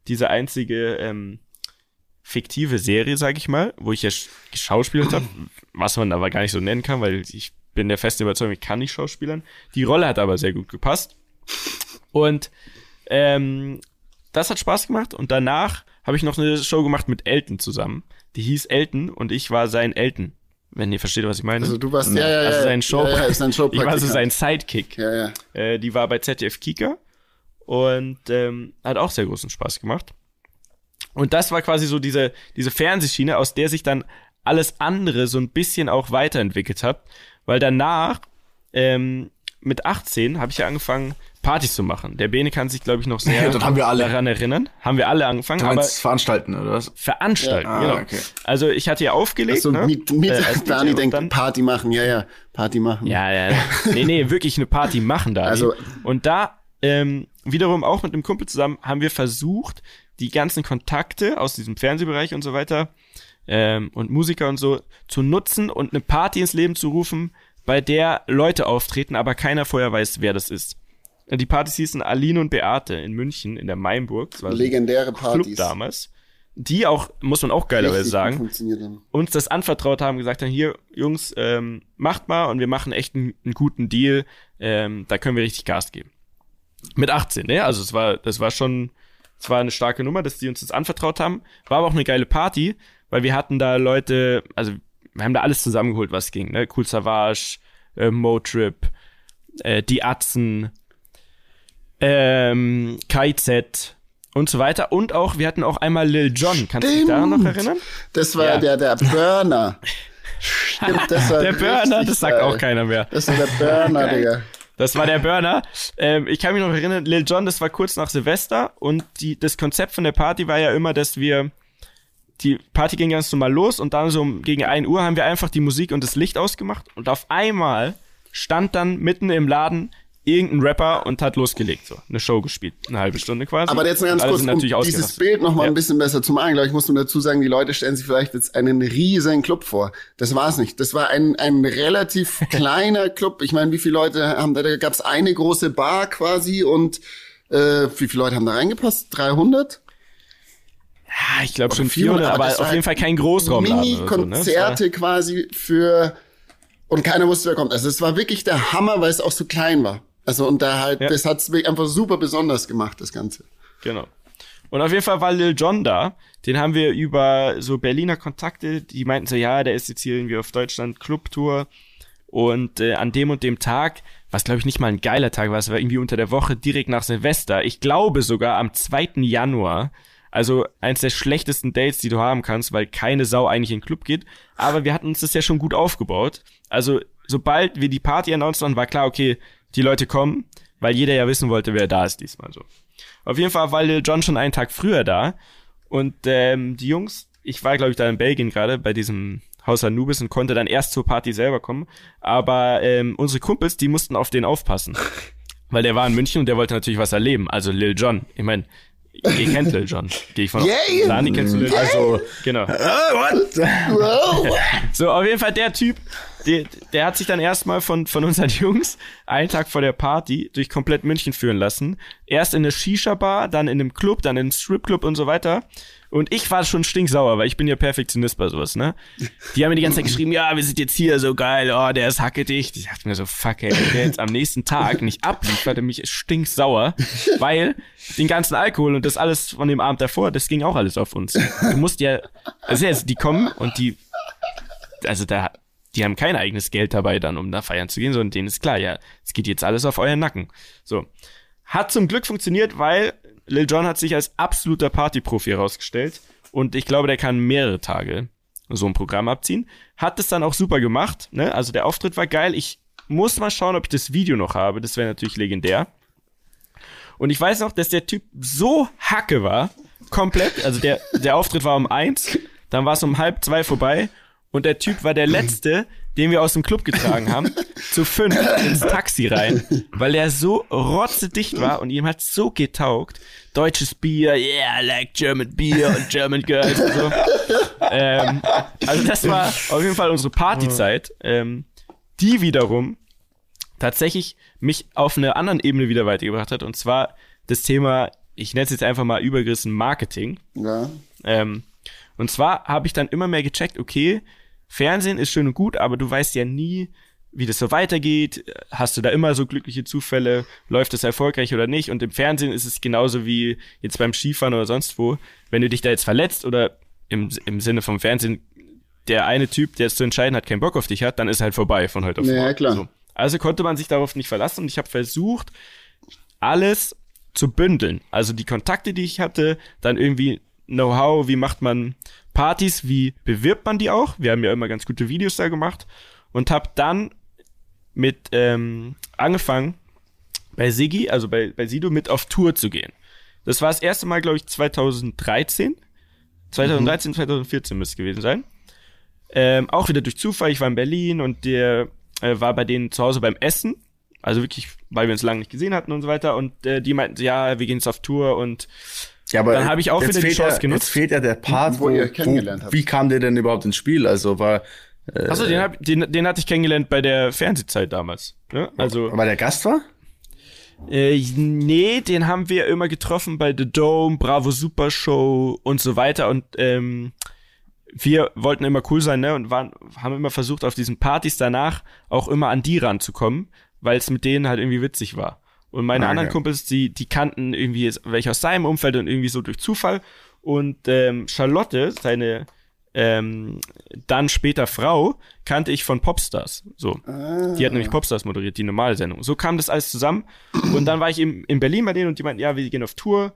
diese einzige ähm, fiktive Serie, sag ich mal, wo ich ja sch- geschauspielt habe, was man aber gar nicht so nennen kann, weil ich bin der festen Überzeugung, ich kann nicht schauspielern. Die Rolle hat aber sehr gut gepasst. Und ähm, das hat Spaß gemacht. Und danach habe ich noch eine Show gemacht mit Elton zusammen. Die hieß Elton und ich war sein Elton. Wenn ihr versteht, was ich meine. Also du warst, ja, ja, ja. Also sein Show, Ja, ja, ist ein ich war so sein Sidekick. Ja, ja. Äh, die war bei ZDF Kika und ähm, hat auch sehr großen Spaß gemacht. Und das war quasi so diese, diese Fernsehschiene, aus der sich dann alles andere so ein bisschen auch weiterentwickelt hat. Weil danach, ähm, mit 18, habe ich ja angefangen, Partys zu machen. Der Bene kann sich, glaube ich, noch sehr Das haben wir alle. daran erinnern. Haben wir alle angefangen, Du aber meinst veranstalten, oder was? veranstalten, Ja, ah, genau. okay. Also ich hatte ja aufgelegt. So ne? mit, mit Äh, Dani denkt, dann- Party machen, ja, ja, Party machen. ja, ja. Nee, nee, wirklich eine Party machen da. Also- und da ähm, wiederum auch mit einem Kumpel zusammen haben wir versucht, die ganzen Kontakte aus diesem Fernsehbereich und so weiter ähm, und Musiker und so zu nutzen und eine Party ins Leben zu rufen, bei der Leute auftreten, aber keiner vorher weiß, wer das ist. Die Partys hießen Aline und Beate in München, in der Mainburg. Das war Legendäre Club Partys. damals. Die auch, muss man auch geilerweise sagen, uns das anvertraut haben, gesagt haben, hier, Jungs, ähm, macht mal und wir machen echt einen, einen guten Deal. Ähm, da können wir richtig Gas geben. Mit 18, ne? Also es war, das war schon, es war eine starke Nummer, dass die uns das anvertraut haben. War aber auch eine geile Party, weil wir hatten da Leute, also wir haben da alles zusammengeholt, was ging, ne? Cool Savage, äh, Motrip, äh, die Atzen, ähm, KIZ und so weiter. Und auch, wir hatten auch einmal Lil Jon. Kannst du dich daran noch erinnern? Das war Ja. der, der Burner. Stimmt, das war Der Burner, das sagt geil. auch keiner mehr. Das war der Burner, Digga. Das war der Burner. Ähm, ich kann mich noch erinnern, Lil Jon, das war kurz nach Silvester und die, das Konzept von der Party war ja immer, dass wir die Party ging ganz normal los und dann so gegen 1 Uhr haben wir einfach die Musik und das Licht ausgemacht und auf einmal stand dann mitten im Laden irgendein Rapper und hat losgelegt, so eine Show gespielt, eine halbe Stunde quasi. Aber jetzt ganz Und alle kurz, um dieses. Bild noch mal Ja. ein bisschen besser zu malen, glaube ich, muss man dazu sagen, die Leute stellen sich vielleicht jetzt einen riesen Club vor. Das war's nicht. Das war ein, ein relativ kleiner Club. Ich meine, wie viele Leute haben da, da gab's eine große Bar quasi und äh, wie viele Leute haben da reingepasst? 300? Ja, ich glaube schon 400, 400, aber war auf jeden Fall kein Großraumladen oder so, ne? Mini-Konzerte quasi für und keiner wusste, wer kommt. Also es war wirklich der Hammer, weil es auch so klein war. Also und da halt, Ja. das hat's wirklich einfach super besonders gemacht, das Ganze. Genau. Und auf jeden Fall war Lil Jon da. Den haben wir über so Berliner Kontakte, die meinten so, ja, der ist jetzt hier irgendwie auf Deutschland Clubtour. Und äh, an dem und dem Tag, was glaube ich nicht mal ein geiler Tag war, es war irgendwie unter der Woche direkt nach Silvester. Ich glaube sogar am 2. Januar. Also eins der schlechtesten Dates, die du haben kannst, weil keine Sau eigentlich in den Club geht. Aber wir hatten uns das ja schon gut aufgebaut. Also sobald wir die Party announced haben, war klar, okay, die Leute kommen, weil jeder ja wissen wollte, wer da ist diesmal so. Auf jeden Fall war Lil John schon einen Tag früher da. Und ähm, die Jungs, ich war, glaube ich, da in Belgien gerade bei diesem Haus Anubis und konnte dann erst zur Party selber kommen. Aber ähm, unsere Kumpels, die mussten auf den aufpassen. Weil der war in München und der wollte natürlich was erleben. Also Lil John. Ich meine, ihr kennt Lil John. Gehe ich von. Yay! Dani kennst du Lil John? Also, genau. Wow. So, auf jeden Fall der Typ, der, der hat sich dann erstmal von, von unseren Jungs einen Tag vor der Party durch komplett München führen lassen. Erst in eine Shisha-Bar, dann in einem Club, dann in einem Stripclub und so weiter. Und ich war schon stinksauer, weil ich bin ja Perfektionist bei sowas, ne? Die haben mir die ganze Zeit geschrieben, ja, wir sind jetzt hier so geil, oh, der ist hackedicht. Ich dachte mir so, fuck, ey, wenn der jetzt am nächsten Tag nicht abliefert, dann bin ich stinksauer, weil den ganzen Alkohol und das alles von dem Abend davor, das ging auch alles auf uns. Du musst ja, also jetzt, die kommen und die also da, die haben kein eigenes Geld dabei dann, um da feiern zu gehen, sondern denen ist klar, ja, es geht jetzt alles auf euren Nacken. So. Hat zum Glück funktioniert, weil Lil Jon hat sich als absoluter Partyprofi herausgestellt und ich glaube, der kann mehrere Tage so ein Programm abziehen. Hat es dann auch super gemacht, ne? Also der Auftritt war geil. Ich muss mal schauen, ob ich das Video noch habe. Das wäre natürlich legendär. Und ich weiß noch, dass der Typ so hacke war, komplett. Also der, der Auftritt war um eins, dann war es um halb zwei vorbei und der Typ war der Letzte, den wir aus dem Club getragen haben, zu fünf ins Taxi rein, weil er so rotzedicht war und ihm hat so getaugt. Deutsches Bier, yeah, I like German Beer und German Girls und so. ähm, also das war auf jeden Fall unsere Partyzeit, ähm, die wiederum tatsächlich mich auf einer anderen Ebene wieder weitergebracht hat und zwar das Thema, ich nenne es jetzt einfach mal übergerissen Marketing. Ja. Ähm, und zwar habe ich dann immer mehr gecheckt, okay, Fernsehen ist schön und gut, aber du weißt ja nie, wie das so weitergeht. Hast du da immer so glückliche Zufälle? Läuft es erfolgreich oder nicht? Und im Fernsehen ist es genauso wie jetzt beim Skifahren oder sonst wo. Wenn du dich da jetzt verletzt oder im, im Sinne vom Fernsehen der eine Typ, der es zu entscheiden hat, keinen Bock auf dich hat, dann ist halt vorbei von heute auf morgen. Ja, klar. So. Also konnte man sich darauf nicht verlassen und ich habe versucht, alles zu bündeln. Also die Kontakte, die ich hatte, dann irgendwie Know-how, wie macht man Partys, wie bewirbt man die auch? Wir haben ja immer ganz gute Videos da gemacht und habe dann mit ähm, angefangen bei Sigi, also bei, bei Sido, mit auf Tour zu gehen. Das war das erste Mal, glaube ich, 2013. 2013, 2014 müsste es gewesen sein. Ähm, auch wieder durch Zufall. Ich war in Berlin und der äh, war bei denen zu Hause beim Essen. Also wirklich, weil wir uns lange nicht gesehen hatten und so weiter. Und äh, die meinten, ja, wir gehen jetzt auf Tour und Ja, aber Dann habe ich auch jetzt wieder die fehlt Chance ja, genutzt. Jetzt fehlt ja der Part, Wo wo, ihr kennengelernt wo, habt. Wie kam der denn überhaupt ins Spiel? Also war, Achso, den, hab, den, den hatte ich kennengelernt bei der Fernsehzeit damals. Ne? Also, weil der Gast war? äh, nee, den haben wir immer getroffen bei The Dome, Bravo Super Show und so weiter. Und ähm, wir wollten immer cool sein, ne? Und waren, haben immer versucht, auf diesen Partys danach auch immer an die ranzukommen, weil es mit denen halt irgendwie witzig war. Und meine Ah, anderen. Kumpels, die, die kannten irgendwie welche aus seinem Umfeld und irgendwie so durch Zufall. Und ähm, Charlotte, seine ähm, dann später Frau, kannte ich von Popstars. So. Die hat nämlich Popstars moderiert, die normale Sendung. So kam das alles zusammen. Und dann war ich eben in Berlin bei denen und die meinten, ja, wir gehen auf Tour.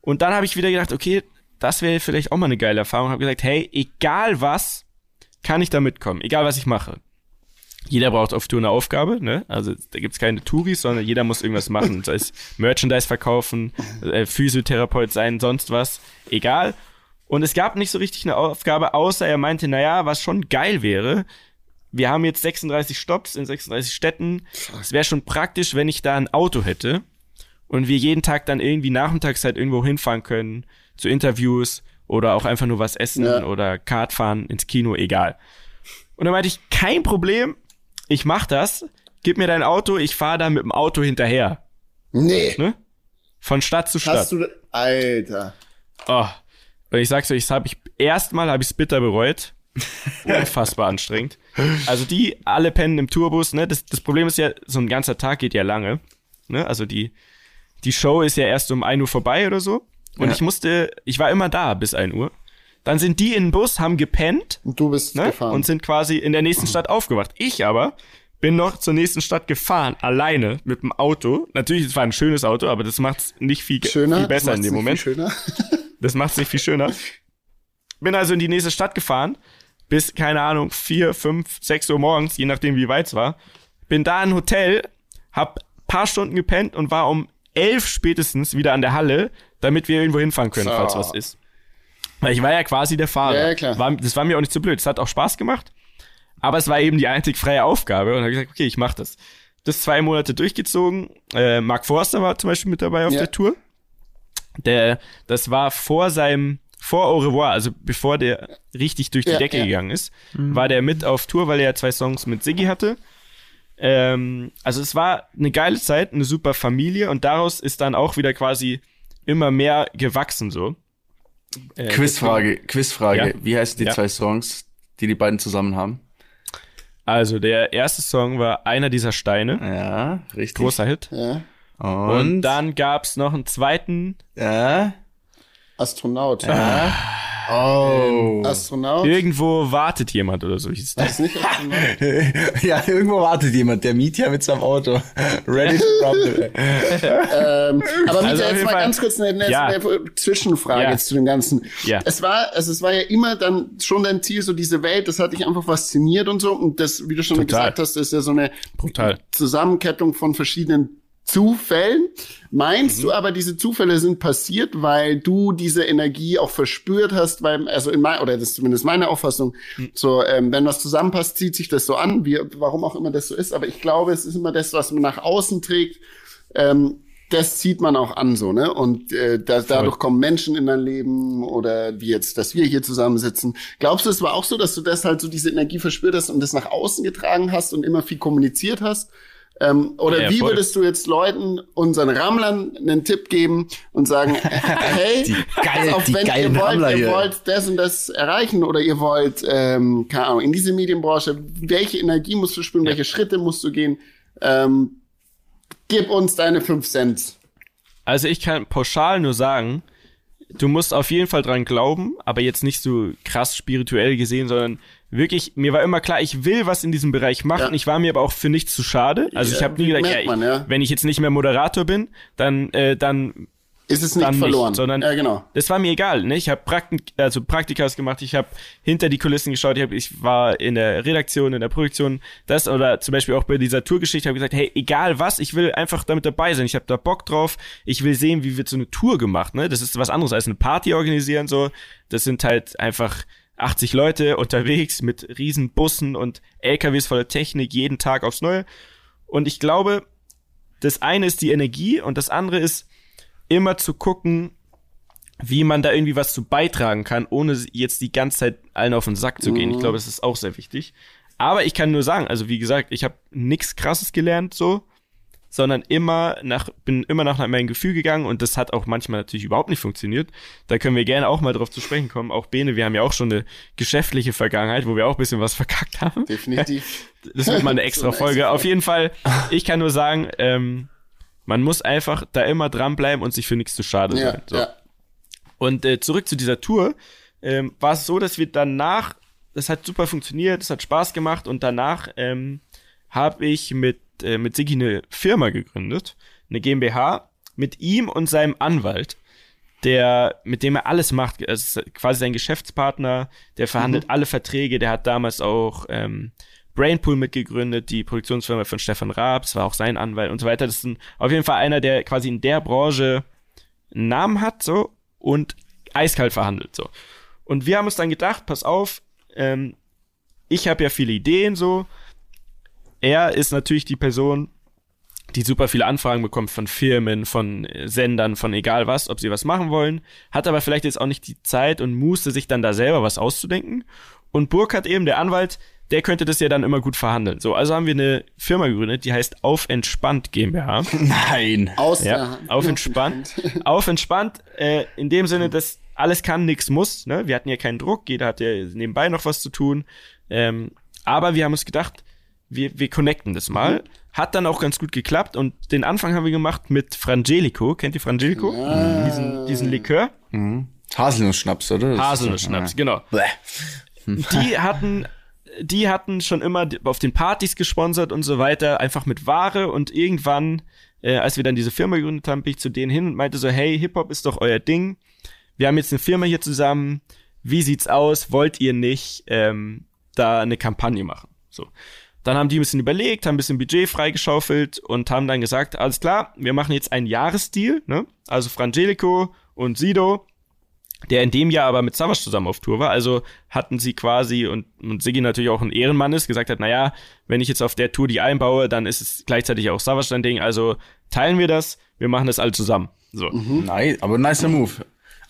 Und dann habe ich wieder gedacht, okay, das wäre vielleicht auch mal eine geile Erfahrung. Habe gesagt, hey, egal was, kann ich da mitkommen, egal was ich mache. Jeder braucht auf Tour eine Aufgabe, ne? Also da gibt's keine Touris, sondern jeder muss irgendwas machen. Sei es Merchandise verkaufen, äh, Physiotherapeut sein, sonst was. Egal. Und es gab nicht so richtig eine Aufgabe, außer er meinte, naja, was schon geil wäre, wir haben jetzt 36 Stops in 36 Städten. Es wäre schon praktisch, wenn ich da ein Auto hätte und wir jeden Tag dann irgendwie nachmittags halt irgendwo hinfahren können zu Interviews oder auch einfach nur was essen Ja. oder Kart fahren ins Kino, egal. Und dann meinte ich, kein Problem, ich mach das, gib mir dein Auto, ich fahre da mit dem Auto hinterher, Nee. ne? Von Stadt zu Stadt. Hast du, Alter. Oh. Und ich sag's euch, das habe ich erstmal habe ich's bitter bereut. Unfassbar anstrengend. Also die alle pennen im Tourbus, ne? Das, das Problem ist ja, so ein ganzer Tag geht ja lange. Ne? Also die, die Show ist ja erst um 1 Uhr vorbei oder so. Und Ja. ich musste, ich war immer da bis 1 Uhr. Dann sind die in den Bus, haben gepennt Und du bist ne? gefahren. und sind quasi in der nächsten Stadt aufgewacht. Ich aber bin noch zur nächsten Stadt gefahren, alleine mit dem Auto. Natürlich, es war ein schönes Auto, aber das macht's nicht viel, schöner. viel besser Das in dem Moment. viel Schöner. Das macht's nicht viel schöner. Bin also in die nächste Stadt gefahren, bis, keine Ahnung, vier, fünf, sechs Uhr morgens, je nachdem wie weit es war. Bin da in ein Hotel, hab paar Stunden gepennt und war um elf spätestens wieder an der Halle, damit wir irgendwo hinfahren können, So. falls was ist. Weil ich war ja quasi der Fahrer. Ja, ja, klar. War, das war mir auch nicht so blöd. Es hat auch Spaß gemacht. Aber es war eben die einzig freie Aufgabe. Und habe gesagt, okay, ich mach das. Das zwei Monate durchgezogen. Äh, Mark Forster war zum Beispiel mit dabei auf Ja. der Tour. Der, das war vor seinem, vor Au revoir, also bevor der richtig durch die Ja, Decke ja. gegangen ist, war der mit auf Tour, weil er ja zwei Songs mit Siggi hatte. Ähm, also es war eine geile Zeit, eine super Familie und daraus ist dann auch wieder quasi immer mehr gewachsen so. Äh, Quizfrage, Quizfrage. Ja. Wie heißen die Ja. zwei Songs, die die beiden zusammen haben? Also der erste Song war einer dieser Steine, Ja, richtig. großer Hit. Ja. Und, Und dann gab's noch einen zweiten. ja, Astronaut. ja. Oh. Astronaut? Irgendwo wartet jemand oder so. Hieß das. ist nicht Astronaut. ja, irgendwo wartet jemand, der Mietja mit seinem Auto. Ready to rumble. ähm, aber Also Mieter, auf jetzt mal Fall- ganz kurz eine, eine, Ja. eine Zwischenfrage Ja. jetzt zu dem Ganzen. Ja. Es war, also es war ja immer dann schon dein Ziel, so diese Welt, das hat dich einfach fasziniert und so. Und das, wie du schon Total. gesagt hast, ist ja so eine Brutal. Zusammenkettung von verschiedenen Zufällen. Meinst Mhm. du aber, diese Zufälle sind passiert, weil du diese Energie auch verspürt hast, weil, also in mein, oder das ist zumindest meine Auffassung, Mhm. so, ähm, wenn was zusammenpasst, zieht sich das so an, wie, warum auch immer das so ist, aber ich glaube, es ist immer das, was man nach außen trägt, ähm, das zieht man auch an, so, ne? Und äh, da, dadurch kommen Menschen in dein Leben oder wie jetzt, dass wir hier zusammensitzen. Glaubst du, es war auch so, dass du das halt so diese Energie verspürt hast und das nach außen getragen hast und immer viel kommuniziert hast? Ähm, oder Ja, wie würdest du jetzt Leuten, unseren Rammlern, einen Tipp geben und sagen, hey, Die geil- auf, die wenn ihr wollt, Rammler ihr hier. wollt das und das erreichen oder ihr wollt, ähm, keine Ahnung, in diese Medienbranche, welche Energie musst du spüren, welche Schritte musst du gehen? Ähm, gib uns deine fünf Cent. Also ich kann pauschal nur sagen, du musst auf jeden Fall dran glauben, aber jetzt nicht so krass spirituell gesehen, sondern wirklich, mir war immer klar, ich will was in diesem Bereich machen. Ja. Ich war mir aber auch für nichts zu schade. Also ich Ja, habe nie gedacht, ja, ich, man, ja. wenn ich jetzt nicht mehr Moderator bin, dann, äh, dann Ist es nicht verloren? nicht, sondern ja, genau. das war mir egal. Ne? Ich habe Praktik also Praktikas gemacht, ich habe hinter die Kulissen geschaut, ich, hab, ich war in der Redaktion, in der Produktion, das oder zum Beispiel auch bei dieser Tourgeschichte habe gesagt, hey, egal was, ich will einfach damit dabei sein. Ich habe da Bock drauf. Ich will sehen, wie wird so eine Tour gemacht. Ne? Das ist was anderes als eine Party organisieren. So, das sind halt einfach 80 Leute unterwegs mit riesen Bussen und LKWs voller Technik jeden Tag aufs Neue. Und ich glaube, das eine ist die Energie und das andere ist immer zu gucken, wie man da irgendwie was zu beitragen kann, ohne jetzt die ganze Zeit allen auf den Sack zu gehen. Ich glaube, das ist auch sehr wichtig. Aber ich kann nur sagen, also wie gesagt, ich habe nichts Krasses gelernt so, sondern immer nach bin immer nach meinem Gefühl gegangen und das hat auch manchmal natürlich überhaupt nicht funktioniert. Da können wir gerne auch mal drauf zu sprechen kommen. Auch Bene, wir haben ja auch schon eine geschäftliche Vergangenheit, wo wir auch ein bisschen was verkackt haben. Definitiv. Das wird mal eine extra So eine Folge. extra Auf jeden Fall, ich kann nur sagen, ähm, man muss einfach da immer dranbleiben und sich für nichts zu schade ja, sein. So. ja. Und äh, zurück zu dieser Tour, ähm, war es so, dass wir danach, das hat super funktioniert, es hat Spaß gemacht und danach ähm, habe ich mit, äh, mit Sigi eine Firma gegründet, eine GmbH, mit ihm und seinem Anwalt, der, mit dem er alles macht, ist quasi sein Geschäftspartner, der verhandelt alle Verträge, der hat damals auch ähm, Brainpool mitgegründet, die Produktionsfirma von Stefan Raab, das war auch sein Anwalt und so weiter. Das ist ein, auf jeden Fall einer, der quasi in der Branche einen Namen hat, so, und eiskalt verhandelt, so. Und wir haben uns dann gedacht, pass auf, ähm, ich habe ja viele Ideen, so. Er ist natürlich die Person, die super viele Anfragen bekommt von Firmen, von Sendern, von egal was, ob sie was machen wollen, hat aber vielleicht jetzt auch nicht die Zeit und Muße, sich dann da selber was auszudenken. Und Burkhardt eben, der Anwalt, der könnte das ja dann immer gut verhandeln. So, also haben wir eine Firma gegründet, die heißt Auf Entspannt GmbH. Nein. Aus Ja, auf entspannt. auf entspannt, äh, in dem Sinne, dass alles kann, nichts muss. Ne? Wir hatten ja keinen Druck, jeder hat ja nebenbei noch was zu tun. Ähm, aber wir haben uns gedacht, wir, wir connecten das mal. Hat dann auch ganz gut geklappt und den Anfang haben wir gemacht mit Frangelico. Kennt ihr Frangelico? Diesen, diesen Likör. Haselnussschnaps, oder? Haselnussschnaps, genau. Bäh. Die hatten, die hatten schon immer auf den Partys gesponsert und so weiter, einfach mit Ware und irgendwann, äh, als wir dann diese Firma gegründet haben, bin ich zu denen hin und meinte so, hey, Hip-Hop ist doch euer Ding. Wir haben jetzt eine Firma hier zusammen. Wie sieht's aus? Wollt ihr nicht ähm, da eine Kampagne machen? So. Dann haben die ein bisschen überlegt, haben ein bisschen Budget freigeschaufelt und haben dann gesagt, alles klar, wir machen jetzt einen Jahresdeal, ne? Also Frangelico und Sido, der in dem Jahr aber mit Savage zusammen auf Tour war. Also hatten sie quasi und, und Siggi natürlich auch ein Ehrenmann ist, gesagt hat, naja, wenn ich jetzt auf der Tour die einbaue, dann ist es gleichzeitig auch Savage dein Ding. Also teilen wir das, wir machen das alle zusammen. So. Nein, aber nicer Move.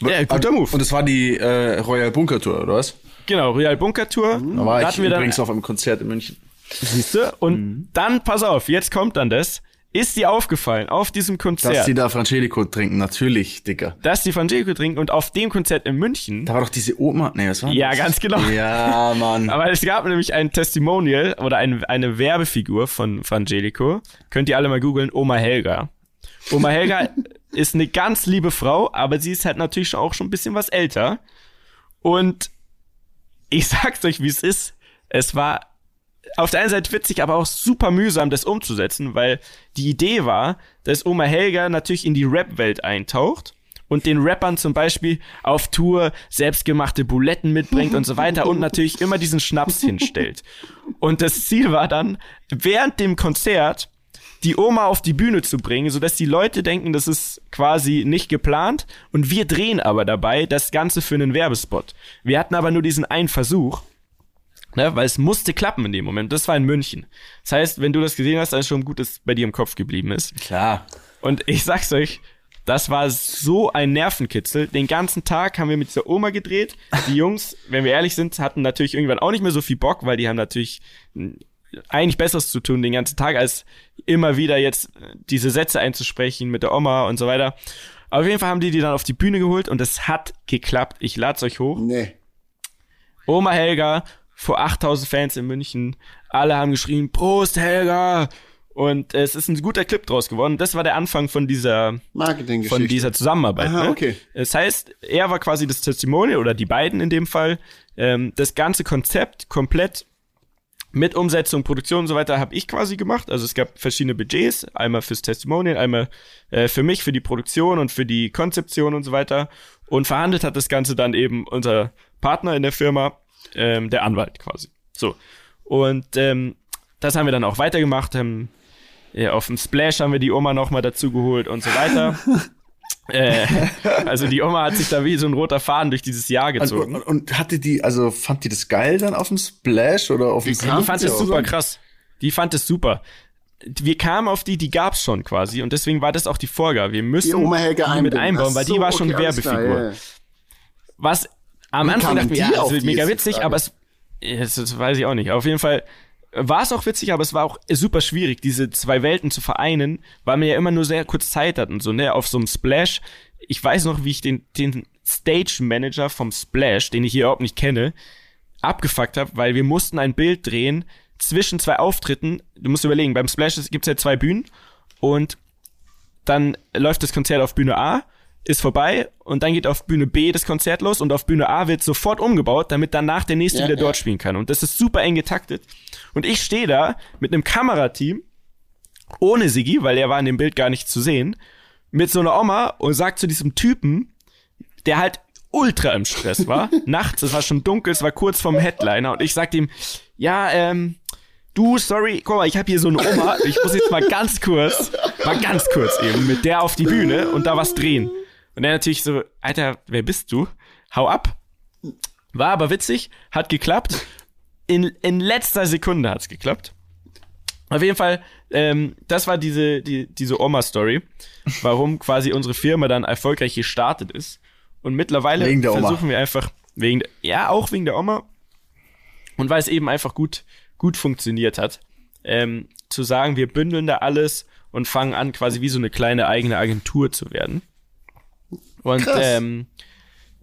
Aber- Ja, guter Move. Und das war die äh, Royal Bunker Tour, oder was? Genau, Real Bunker Tour. Da war ich hatten wir dann, übrigens auf einem Konzert in München. Siehste, und Mhm. dann, pass auf, jetzt kommt dann das. Ist dir aufgefallen, auf diesem Konzert, Dass die da Frangelico trinken, natürlich, Dicker. dass die Frangelico trinken und auf dem Konzert in München, Da war doch diese Oma. Nee, was war Ja, das? ganz genau. Ja, Mann. Aber es gab nämlich ein Testimonial oder ein, eine Werbefigur von Frangelico. Könnt ihr alle mal googeln, Oma Helga. Oma Helga ist eine ganz liebe Frau, aber sie ist halt natürlich auch schon ein bisschen was älter. Und ich sag's euch, wie es ist. Es war auf der einen Seite witzig, aber auch super mühsam, das umzusetzen, weil die Idee war, dass Oma Helga natürlich in die Rap-Welt eintaucht und den Rappern zum Beispiel auf Tour selbstgemachte Buletten mitbringt und so weiter und natürlich immer diesen Schnaps hinstellt. Und das Ziel war dann, während dem Konzert die Oma auf die Bühne zu bringen, sodass die Leute denken, das ist quasi nicht geplant und wir drehen aber dabei das Ganze für einen Werbespot. Wir hatten aber nur diesen einen Versuch Ne, weil es musste klappen in dem Moment. Das war in München. Das heißt, wenn du das gesehen hast, dann ist schon gut, dass bei dir im Kopf geblieben ist. Klar. Und ich sag's euch, das war so ein Nervenkitzel. Den ganzen Tag haben wir mit dieser Oma gedreht. Die Jungs, wenn wir ehrlich sind, hatten natürlich irgendwann auch nicht mehr so viel Bock, weil die haben natürlich eigentlich Besseres zu tun den ganzen Tag, als immer wieder jetzt diese Sätze einzusprechen mit der Oma und so weiter. auf jeden Fall haben die die dann auf die Bühne geholt und es hat geklappt. Ich lad's euch hoch. Nee. Oma Helga vor 8000 Fans in München. Alle haben geschrien, Prost, Helga! Und es ist ein guter Clip draus geworden. Das war der Anfang von dieser, von dieser Zusammenarbeit. Aha, ne? okay. Das heißt, er war quasi das Testimonial oder die beiden in dem Fall. Ähm, das ganze Konzept komplett mit Umsetzung, Produktion und so weiter habe ich quasi gemacht. Also es gab verschiedene Budgets, einmal fürs Testimonial, einmal äh, für mich, für die Produktion und für die Konzeption und so weiter. Und verhandelt hat das Ganze dann eben unser Partner in der Firma, ähm, der Anwalt quasi. So. Und ähm, das haben wir dann auch weitergemacht. Ähm, ja, auf dem Splash haben wir die Oma nochmal dazu geholt und so weiter. äh, also die Oma hat sich da wie so ein roter Faden durch dieses Jahr gezogen. Und, und, hatte die, also fand die das geil dann auf dem Splash oder auf dem Die fand es super krass. Die fand es super. Wir kamen auf die, die gab's schon quasi und deswegen war das auch die Vorgabe. Wir müssen die, Oma Helga die mit einbauen, weil so, die war schon okay, Werbefigur. Klar, ja. Was am Wie Anfang dachten wir, ja, das wird mega witzig, Frage? aber es, das, das weiß ich auch nicht. Auf jeden Fall war es auch witzig, aber es war auch super schwierig, diese zwei Welten zu vereinen, weil man ja immer nur sehr kurz Zeit hat und so, ne, auf so einem Splash. Ich weiß noch, wie ich den, den Stage Manager vom Splash, den ich hier überhaupt nicht kenne, abgefuckt habe, weil wir mussten ein Bild drehen zwischen zwei Auftritten. Du musst überlegen, beim Splash gibt's ja zwei Bühnen und dann läuft das Konzert auf Bühne A, ist vorbei und dann geht auf Bühne B das Konzert los und auf Bühne A wird sofort umgebaut, damit danach der nächste Ja, wieder ja. dort spielen kann. Und das ist super eng getaktet. Und ich stehe da mit einem Kamerateam ohne Sigi, weil er war in dem Bild gar nicht zu sehen, mit so einer Oma und sagt zu diesem Typen, der halt ultra im Stress war, nachts, es war schon dunkel, es war kurz vorm Headliner und ich sagte ihm, ja, ähm, du, sorry, guck mal, ich habe hier so eine Oma, ich muss jetzt mal ganz kurz, mal ganz kurz eben mit der auf die Bühne und da was drehen. Und er natürlich so, Alter, wer bist du? Hau ab. War aber witzig, hat geklappt. In, in letzter Sekunde hat's geklappt. Auf jeden Fall, ähm, das war diese, die, diese Oma-Story, warum quasi unsere Firma dann erfolgreich gestartet ist. Und mittlerweile versuchen wir einfach, wegen, ja, auch wegen der Oma. Und weil es eben einfach gut, gut funktioniert hat, ähm, zu sagen, wir bündeln da alles und fangen an, quasi wie so eine kleine eigene Agentur zu werden. Und Krass. ähm,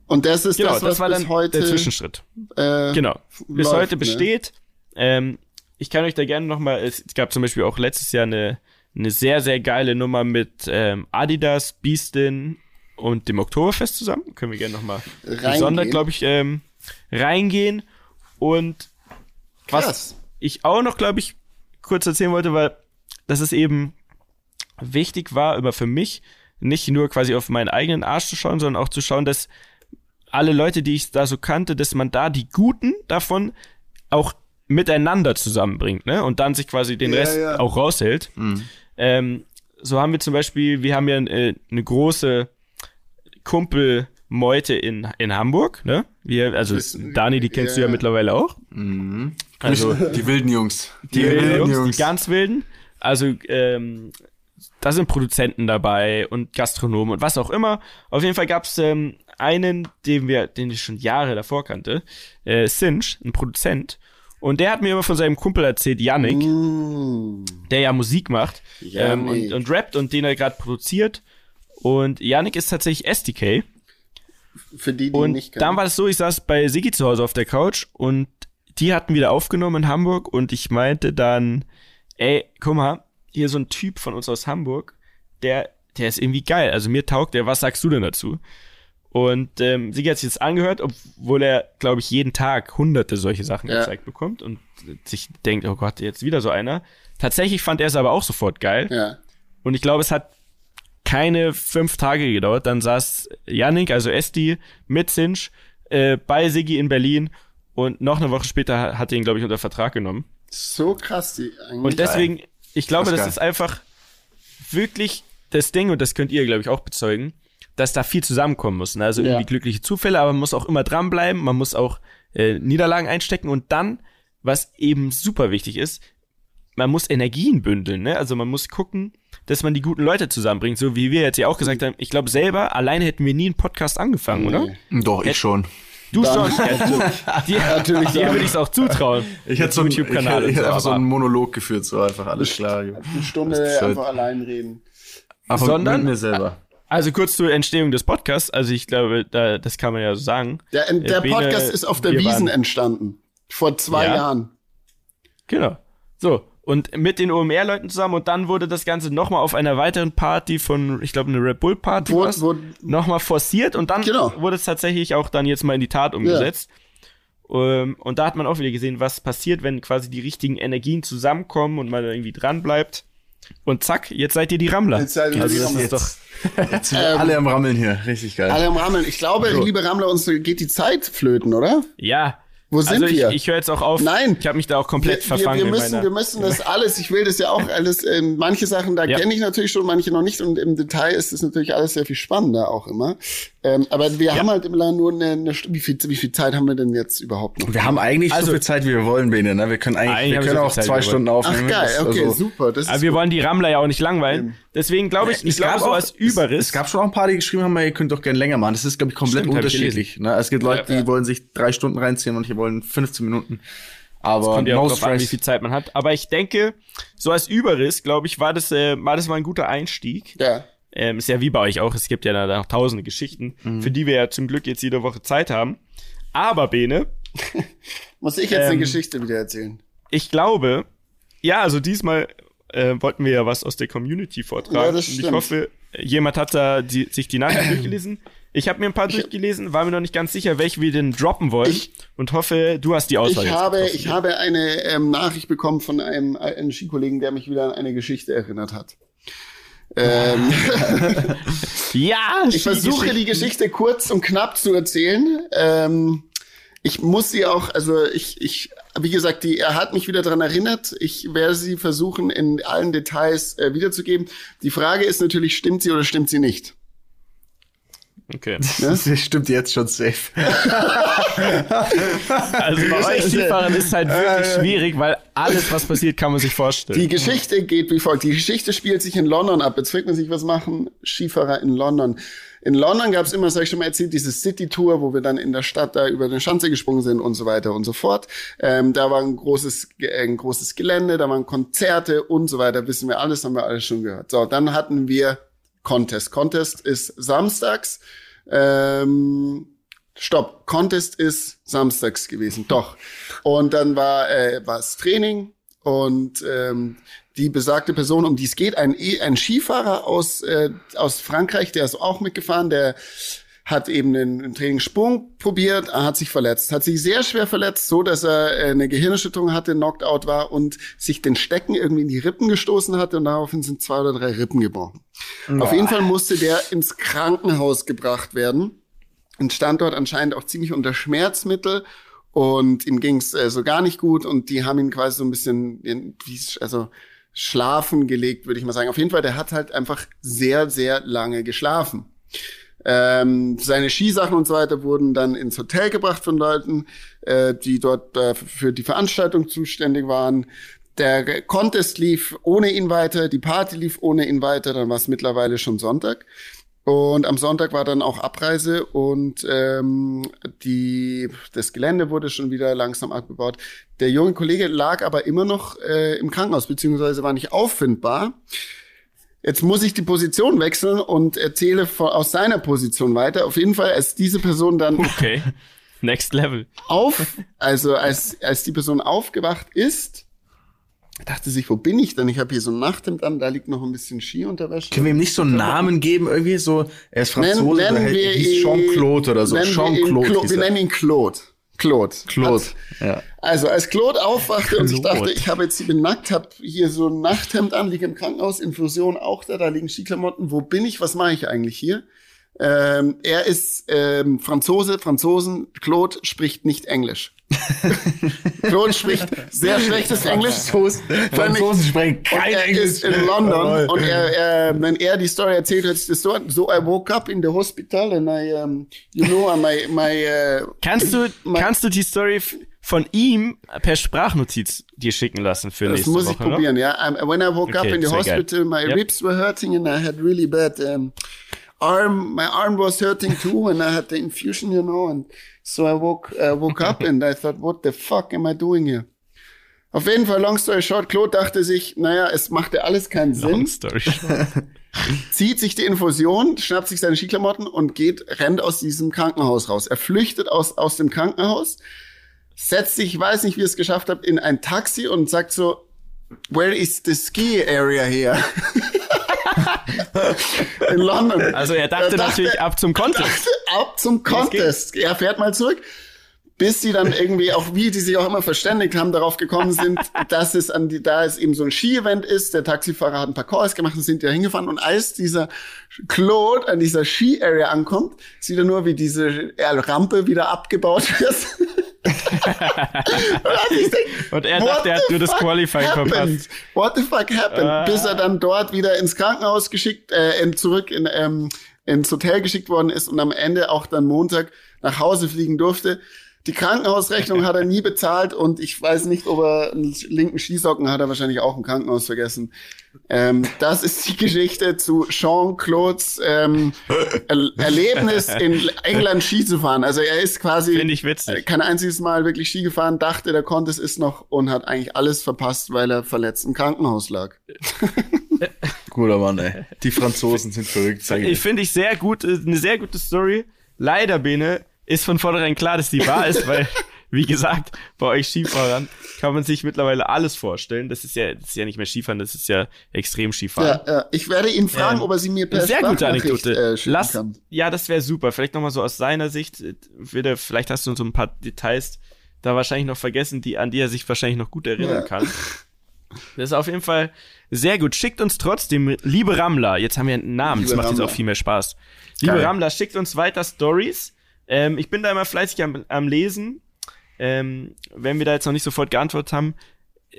Und das ist genau, das, das, was war bis dann heute der Zwischenschritt. äh, Genau. Bis läuft, heute ne? besteht. Ähm, ich kann euch da gerne nochmal, es gab zum Beispiel auch letztes Jahr eine, eine sehr, sehr geile Nummer mit ähm, Adidas, Beastin und dem Oktoberfest zusammen. Können wir gerne nochmal gesondert, glaube ich, ähm, reingehen. Und was Krass. ich auch noch, glaube ich, kurz erzählen wollte, weil das ist eben wichtig war, immer für mich, nicht nur quasi auf meinen eigenen Arsch zu schauen, sondern auch zu schauen, dass alle Leute, die ich da so kannte, dass man da die Guten davon auch miteinander zusammenbringt, ne? Und dann sich quasi den Ja, Rest ja. auch raushält. Ähm, so haben wir zum Beispiel, wir haben ja äh, eine große Kumpelmeute in, in Hamburg, ne? Wir, also Dani, die kennst du ja ja. mittlerweile auch. Also die wilden Jungs. die, wilden Jungs, die ganz wilden. Also ähm, da sind Produzenten dabei und Gastronomen und was auch immer. Auf jeden Fall gab's ähm, einen, den wir, den ich schon Jahre davor kannte, äh, Sinch, ein Produzent. Und der hat mir immer von seinem Kumpel erzählt, Yannick, Mm, der ja Musik macht ähm, und, und rappt und den er gerade produziert. Und Yannick ist tatsächlich SDK. für die, die Und nicht dann war es so, ich saß bei Sigi zu Hause auf der Couch und die hatten wieder aufgenommen in Hamburg und ich meinte dann, ey, guck mal, hier so ein Typ von uns aus Hamburg, der, der ist irgendwie geil. Also mir taugt der, was sagst du denn dazu? Und ähm, Sigi hat sich das angehört, obwohl er, glaube ich, jeden Tag hunderte solche Sachen Ja. gezeigt bekommt und sich denkt, oh Gott, jetzt wieder so einer. Tatsächlich fand er es aber auch sofort geil. Ja. Und ich glaube, es hat keine fünf Tage gedauert. Dann saß Yannick, also Esti, mit Sinch äh, bei Sigi in Berlin und noch eine Woche später hat er ihn, glaube ich, unter Vertrag genommen. So krass, die eigentlich. Und deswegen, ich glaube, Das ist das ist einfach wirklich das Ding, und das könnt ihr, glaube ich, auch bezeugen, dass da viel zusammenkommen muss. Ne? Also Ja. irgendwie glückliche Zufälle, aber man muss auch immer dranbleiben, man muss auch äh, Niederlagen einstecken und dann, was eben super wichtig ist, man muss Energien bündeln, ne? Also man muss gucken, dass man die guten Leute zusammenbringt, so wie wir jetzt ja auch gesagt haben. Ich glaube selber, alleine hätten wir nie einen Podcast angefangen, oder? Doch, ich schon. Du schon. Dir Natürlich dir würde ich es auch zutrauen. Ich hätte so einen YouTube-Kanal Ich und hätte so, einfach so einen Monolog geführt, so einfach alles klar. Eine Stunde ist halt- einfach allein reden. Aber Sondern- mit mir selber. Also kurz zur Entstehung des Podcasts. Also ich glaube, da, das kann man ja so sagen. Der, der Bene, Podcast ist auf der Wiesen entstanden. Vor zwei Ja. Jahren. Genau. So. Und mit den OMR-Leuten zusammen und dann wurde das Ganze nochmal auf einer weiteren Party von, ich glaube, eine Red Bull Party Wo, war's, wo, nochmal forciert und dann Genau. wurde es tatsächlich auch dann jetzt mal in die Tat umgesetzt. Ähm, und da hat man auch wieder gesehen, was passiert, wenn quasi die richtigen Energien zusammenkommen und man irgendwie dran bleibt. Und zack, jetzt seid ihr die Rammler. Jetzt seid ihr also die das Rammler. ist doch Jetzt sind wir alle am Rammeln hier. Richtig geil. alle am Rammeln. Ich glaube, liebe Rammler, uns geht die Zeit flöten, oder? ja. Wo sind also wir? Ich, ich höre jetzt auch auf. Nein. Ich habe mich da auch komplett wir, wir, verfangen. wir in müssen, wir müssen das alles, ich will das ja auch alles, ähm, manche Sachen, da Ja. kenne ich natürlich schon, manche noch nicht und im Detail ist es natürlich alles sehr viel spannender auch immer. Ähm, aber wir haben halt immer nur eine, eine wie, viel, wie viel Zeit haben wir denn jetzt überhaupt noch? Wir haben eigentlich Also- so viel Zeit, wie wir wollen, Bene. Ne? Wir können eigentlich, Eigentlich wir können so auch Zeit, zwei Stunden Ach aufnehmen. geil, Das- okay, also- super. Das ist Aber wir wollen die Rammler ja auch nicht langweilen. Deswegen glaube ich, ich glaube so als Überriss. Es, es gab schon auch ein paar, die geschrieben haben, ihr könnt doch gerne länger machen. Das ist, glaube ich, komplett Stimmt, unterschiedlich. Ne? Es gibt Leute, die Ja, ja. wollen sich drei Stunden reinziehen und die wollen 15 Minuten. Aber kommt ja auch drauf an, wie viel Zeit man hat. Aber ich denke, so als Überriss, glaube ich, war das, äh, war das mal ein guter Einstieg. ja. Ähm, ist ja wie bei euch auch. Es gibt ja da noch tausende Geschichten, Mhm. für die wir ja zum Glück jetzt jede Woche Zeit haben. Aber Bene, Muss ich jetzt eine Ähm, Geschichte wieder erzählen? ich glaube, ja, also diesmal äh, wollten wir ja was aus der Community vortragen. Ja, ich hoffe, jemand hat da die, sich die Nachricht durchgelesen. Ich habe mir ein paar durchgelesen, war mir noch nicht ganz sicher, welche wir denn droppen wollen Ich- und hoffe, du hast die Auswahl Ich habe, getroffen. ich habe eine ähm, Nachricht bekommen von einem alten Skikollegen, der mich wieder an eine Geschichte erinnert hat. Ähm, ja, ich versuche die Geschichte kurz und knapp zu erzählen. Ähm, ich muss sie auch, also ich, ich, wie gesagt, die, er hat mich wieder dran erinnert. Ich werde sie versuchen, in allen Details äh, wiederzugeben. Die Frage ist natürlich, stimmt sie oder stimmt sie nicht? Okay. Das stimmt jetzt schon safe. Also bei euch Skifahren ist halt wirklich schwierig, weil alles, was passiert, kann man sich vorstellen. Die Geschichte geht wie folgt. Die Geschichte spielt sich in London ab. Jetzt fragt man sich, was machen Skifahrer in London? In London gab es immer, das habe ich schon mal erzählt, diese City-Tour, wo wir dann in der Stadt da über den Schanze gesprungen sind und so weiter und so fort. Ähm, da war ein großes, äh, ein großes Gelände, da waren Konzerte und so weiter. Wissen wir alles, haben wir alles schon gehört. So, dann hatten wir Contest. Contest ist samstags. Ähm, Stopp, Contest ist samstags gewesen, doch. Und dann war äh, war es Training und ähm, die besagte Person, um die es geht, ein, ein Skifahrer aus, äh, aus Frankreich, der ist auch mitgefahren, der hat eben einen, Trainingssprung probiert, er hat sich verletzt, hat sich sehr schwer verletzt, so dass er äh, eine Gehirnerschütterung hatte, knocked out war und sich den Stecken irgendwie in die Rippen gestoßen hatte und daraufhin sind zwei oder drei Rippen gebrochen. Auf jeden Fall musste der ins Krankenhaus gebracht werden und stand dort anscheinend auch ziemlich unter Schmerzmittel und ihm ging's äh, so gar nicht gut und die haben ihn quasi so ein bisschen, in, also schlafen gelegt, würde ich mal sagen. Auf jeden Fall, der hat halt einfach sehr, sehr lange geschlafen. Ähm, seine Skisachen und so weiter wurden dann ins Hotel gebracht von Leuten, äh, die dort äh, für die Veranstaltung zuständig waren. Der Contest lief ohne ihn weiter, die Party lief ohne ihn weiter, dann war es mittlerweile schon Sonntag. Und am Sonntag war dann auch Abreise und ähm, die, das Gelände wurde schon wieder langsam abgebaut. Der junge Kollege lag aber immer noch äh, im Krankenhaus, beziehungsweise war nicht auffindbar. Jetzt muss ich die Position wechseln und erzähle von, aus seiner Position weiter. Auf jeden Fall, als diese Person dann Okay. Next Level. auf, also als, als die Person aufgewacht ist, dachte sich, wo bin ich denn? Ich habe hier so ein Nachthemd an, da liegt noch ein bisschen Skiunterwäsche. Können wir ihm nicht so einen Namen geben, irgendwie so, er ist Franzose, nennen, oder wir hieß Jean-Claude oder so. nennen wir ihn hieß Wir nennen ihn Claude. Claude. Claude. Hat- Ja. Also als Claude aufwachte und ich Claude. dachte, ich habe jetzt, ich bin nackt, habe hier so ein Nachthemd an, liege im Krankenhaus, Infusion auch da, da liegen Skiklamotten. Wo bin ich? Was mache ich eigentlich hier? Ähm, er ist ähm, Franzose, Franzosen. Claude spricht nicht Englisch. Claude spricht sehr schlechtes Englisch. Franzosen sprechen kein er Englisch. ist in London Jawohl. und er, er, wenn er die Story erzählt, hört sich das so. So, I woke up in the hospital and I, um, you know, my, my, uh, Kannst du, my kannst du die Story von ihm per Sprachnotiz dir schicken lassen für Das nächste muss Woche? ich probieren, ja. Um, when I woke Okay, up in the sehr geil. hospital, my Yep. ribs were hurting and I had really bad um, arm. My arm was hurting too, and I had the infusion, you know. And so I woke uh, woke up and I thought, what the fuck am I doing here? Auf jeden Fall, long story short, Claude dachte sich, naja, es machte alles keinen No? Long Sinn, Story. zieht sich die Infusion, schnappt sich seine Skiklamotten und geht, rennt aus diesem Krankenhaus raus. Er flüchtet aus, aus dem Krankenhaus, setzt sich, ich weiß nicht, wie er es geschafft hat, in ein Taxi und sagt so, where is the ski area here? in London. Also er dachte, natürlich ab zum Contest. ab zum Contest. Er fährt mal zurück. Bis sie dann irgendwie auch, wie die sich auch immer verständigt haben, darauf gekommen sind, dass es an die, da es eben so ein Ski-Event ist. Der Taxifahrer hat ein paar Calls gemacht und sind da hingefahren. Und als dieser Claude an dieser Ski-Area ankommt, sieht er nur, wie diese Rampe wieder abgebaut wird. und er what dachte, er hat the nur das fuck Qualifying happened? verpasst. What the fuck happened? Ah. Bis er dann dort wieder ins Krankenhaus geschickt, äh, in, zurück in, ähm, ins Hotel geschickt worden ist und am Ende auch dann Montag nach Hause fliegen durfte. Die Krankenhausrechnung hat er nie bezahlt und ich weiß nicht, ob er einen linken Skisocken hat er wahrscheinlich auch im Krankenhaus vergessen. Ähm, das ist die Geschichte zu Jean-Claudes ähm, er Erlebnis in England Ski zu fahren. Also er ist quasi ich witzig. kein einziges Mal wirklich Ski gefahren, dachte, der konnte es ist noch und hat eigentlich alles verpasst, weil er verletzt im Krankenhaus lag. Guter Mann, ey. Die Franzosen sind verrückt, sag Ich ich. finde ich sehr gut, äh, eine sehr gute Story. Leider, Bene, ist von vornherein klar, dass die wahr ist, weil, wie gesagt, bei euch Skifahrern kann man sich mittlerweile alles vorstellen. Das ist ja, das ist ja nicht mehr Skifahren, das ist ja extrem Skifahren. Ja, ja. Ich werde ihn fragen, Ähm, ob er sie mir per Sehr gute Anekdote. Äh, Lass, kann. ja, das wäre super. Vielleicht nochmal so aus seiner Sicht, äh, würde, vielleicht hast du so ein paar Details da wahrscheinlich noch vergessen, die, an die er sich wahrscheinlich noch gut erinnern Ja. kann. Das ist auf jeden Fall sehr gut. Schickt uns trotzdem, liebe Rammler, jetzt haben wir einen Namen, das Liebe macht jetzt Rammler. auch viel mehr Spaß. Liebe Geil. Rammler, schickt uns weiter Stories. Ähm, ich bin da immer fleißig am, am Lesen. Ähm, wenn wir da jetzt noch nicht sofort geantwortet haben,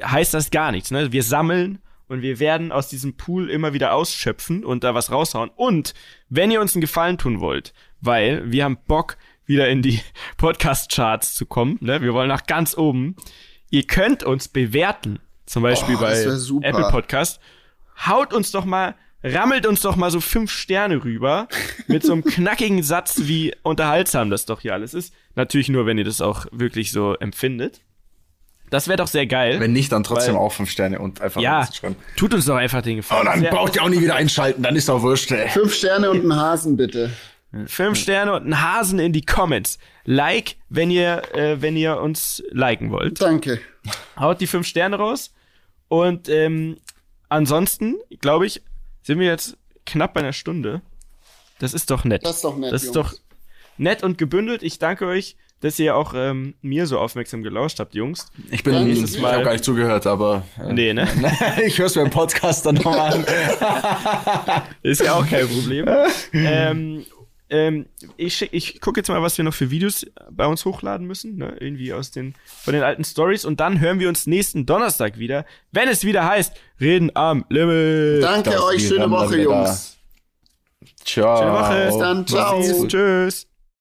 heißt das gar nichts. Ne? Wir sammeln und wir werden aus diesem Pool immer wieder ausschöpfen und da was raushauen. Und wenn ihr uns einen Gefallen tun wollt, weil wir haben Bock, wieder in die Podcast-Charts zu kommen, ne? wir wollen nach ganz oben, ihr könnt uns bewerten, zum Beispiel Oh, bei. Apple Podcast. Haut uns doch mal, rammelt uns doch mal so fünf Sterne rüber mit so einem knackigen Satz, wie unterhaltsam das doch hier alles ist. Natürlich nur, wenn ihr das auch wirklich so empfindet. Das wäre doch sehr geil. Wenn nicht, dann trotzdem Weil- auch fünf Sterne und einfach ja, tut uns doch einfach den Gefallen. Oh, dann Sehr- braucht ihr auch nie wieder einschalten, dann ist auch wurscht, ey. Fünf Sterne und einen Hasen, bitte. Fünf Sterne und einen Hasen in die Comments. Like, wenn ihr, äh, wenn ihr uns liken wollt. Danke. Haut die fünf Sterne raus. Und ähm, ansonsten, glaube ich, sind wir jetzt knapp bei einer Stunde. Das ist doch nett. Das ist doch nett, Das ist Jungs. doch nett und gebündelt. Ich danke euch, dass ihr auch ähm, mir so aufmerksam gelauscht habt, Jungs. Ich bin, Danke. ich habe gar nicht zugehört, aber äh, Nee, ne? ich höre es mir im Podcast dann nochmal an. Ist ja auch kein Problem. ähm, ähm, ich ich gucke jetzt mal, was wir noch für Videos bei uns hochladen müssen, ne? irgendwie aus den von den alten Stories und dann hören wir uns nächsten Donnerstag wieder, wenn es wieder heißt Reden am Limit. Danke Das euch, schöne Woche. Jungs. Ciao. Schöne Woche. Bis dann, ciao. Tschüss.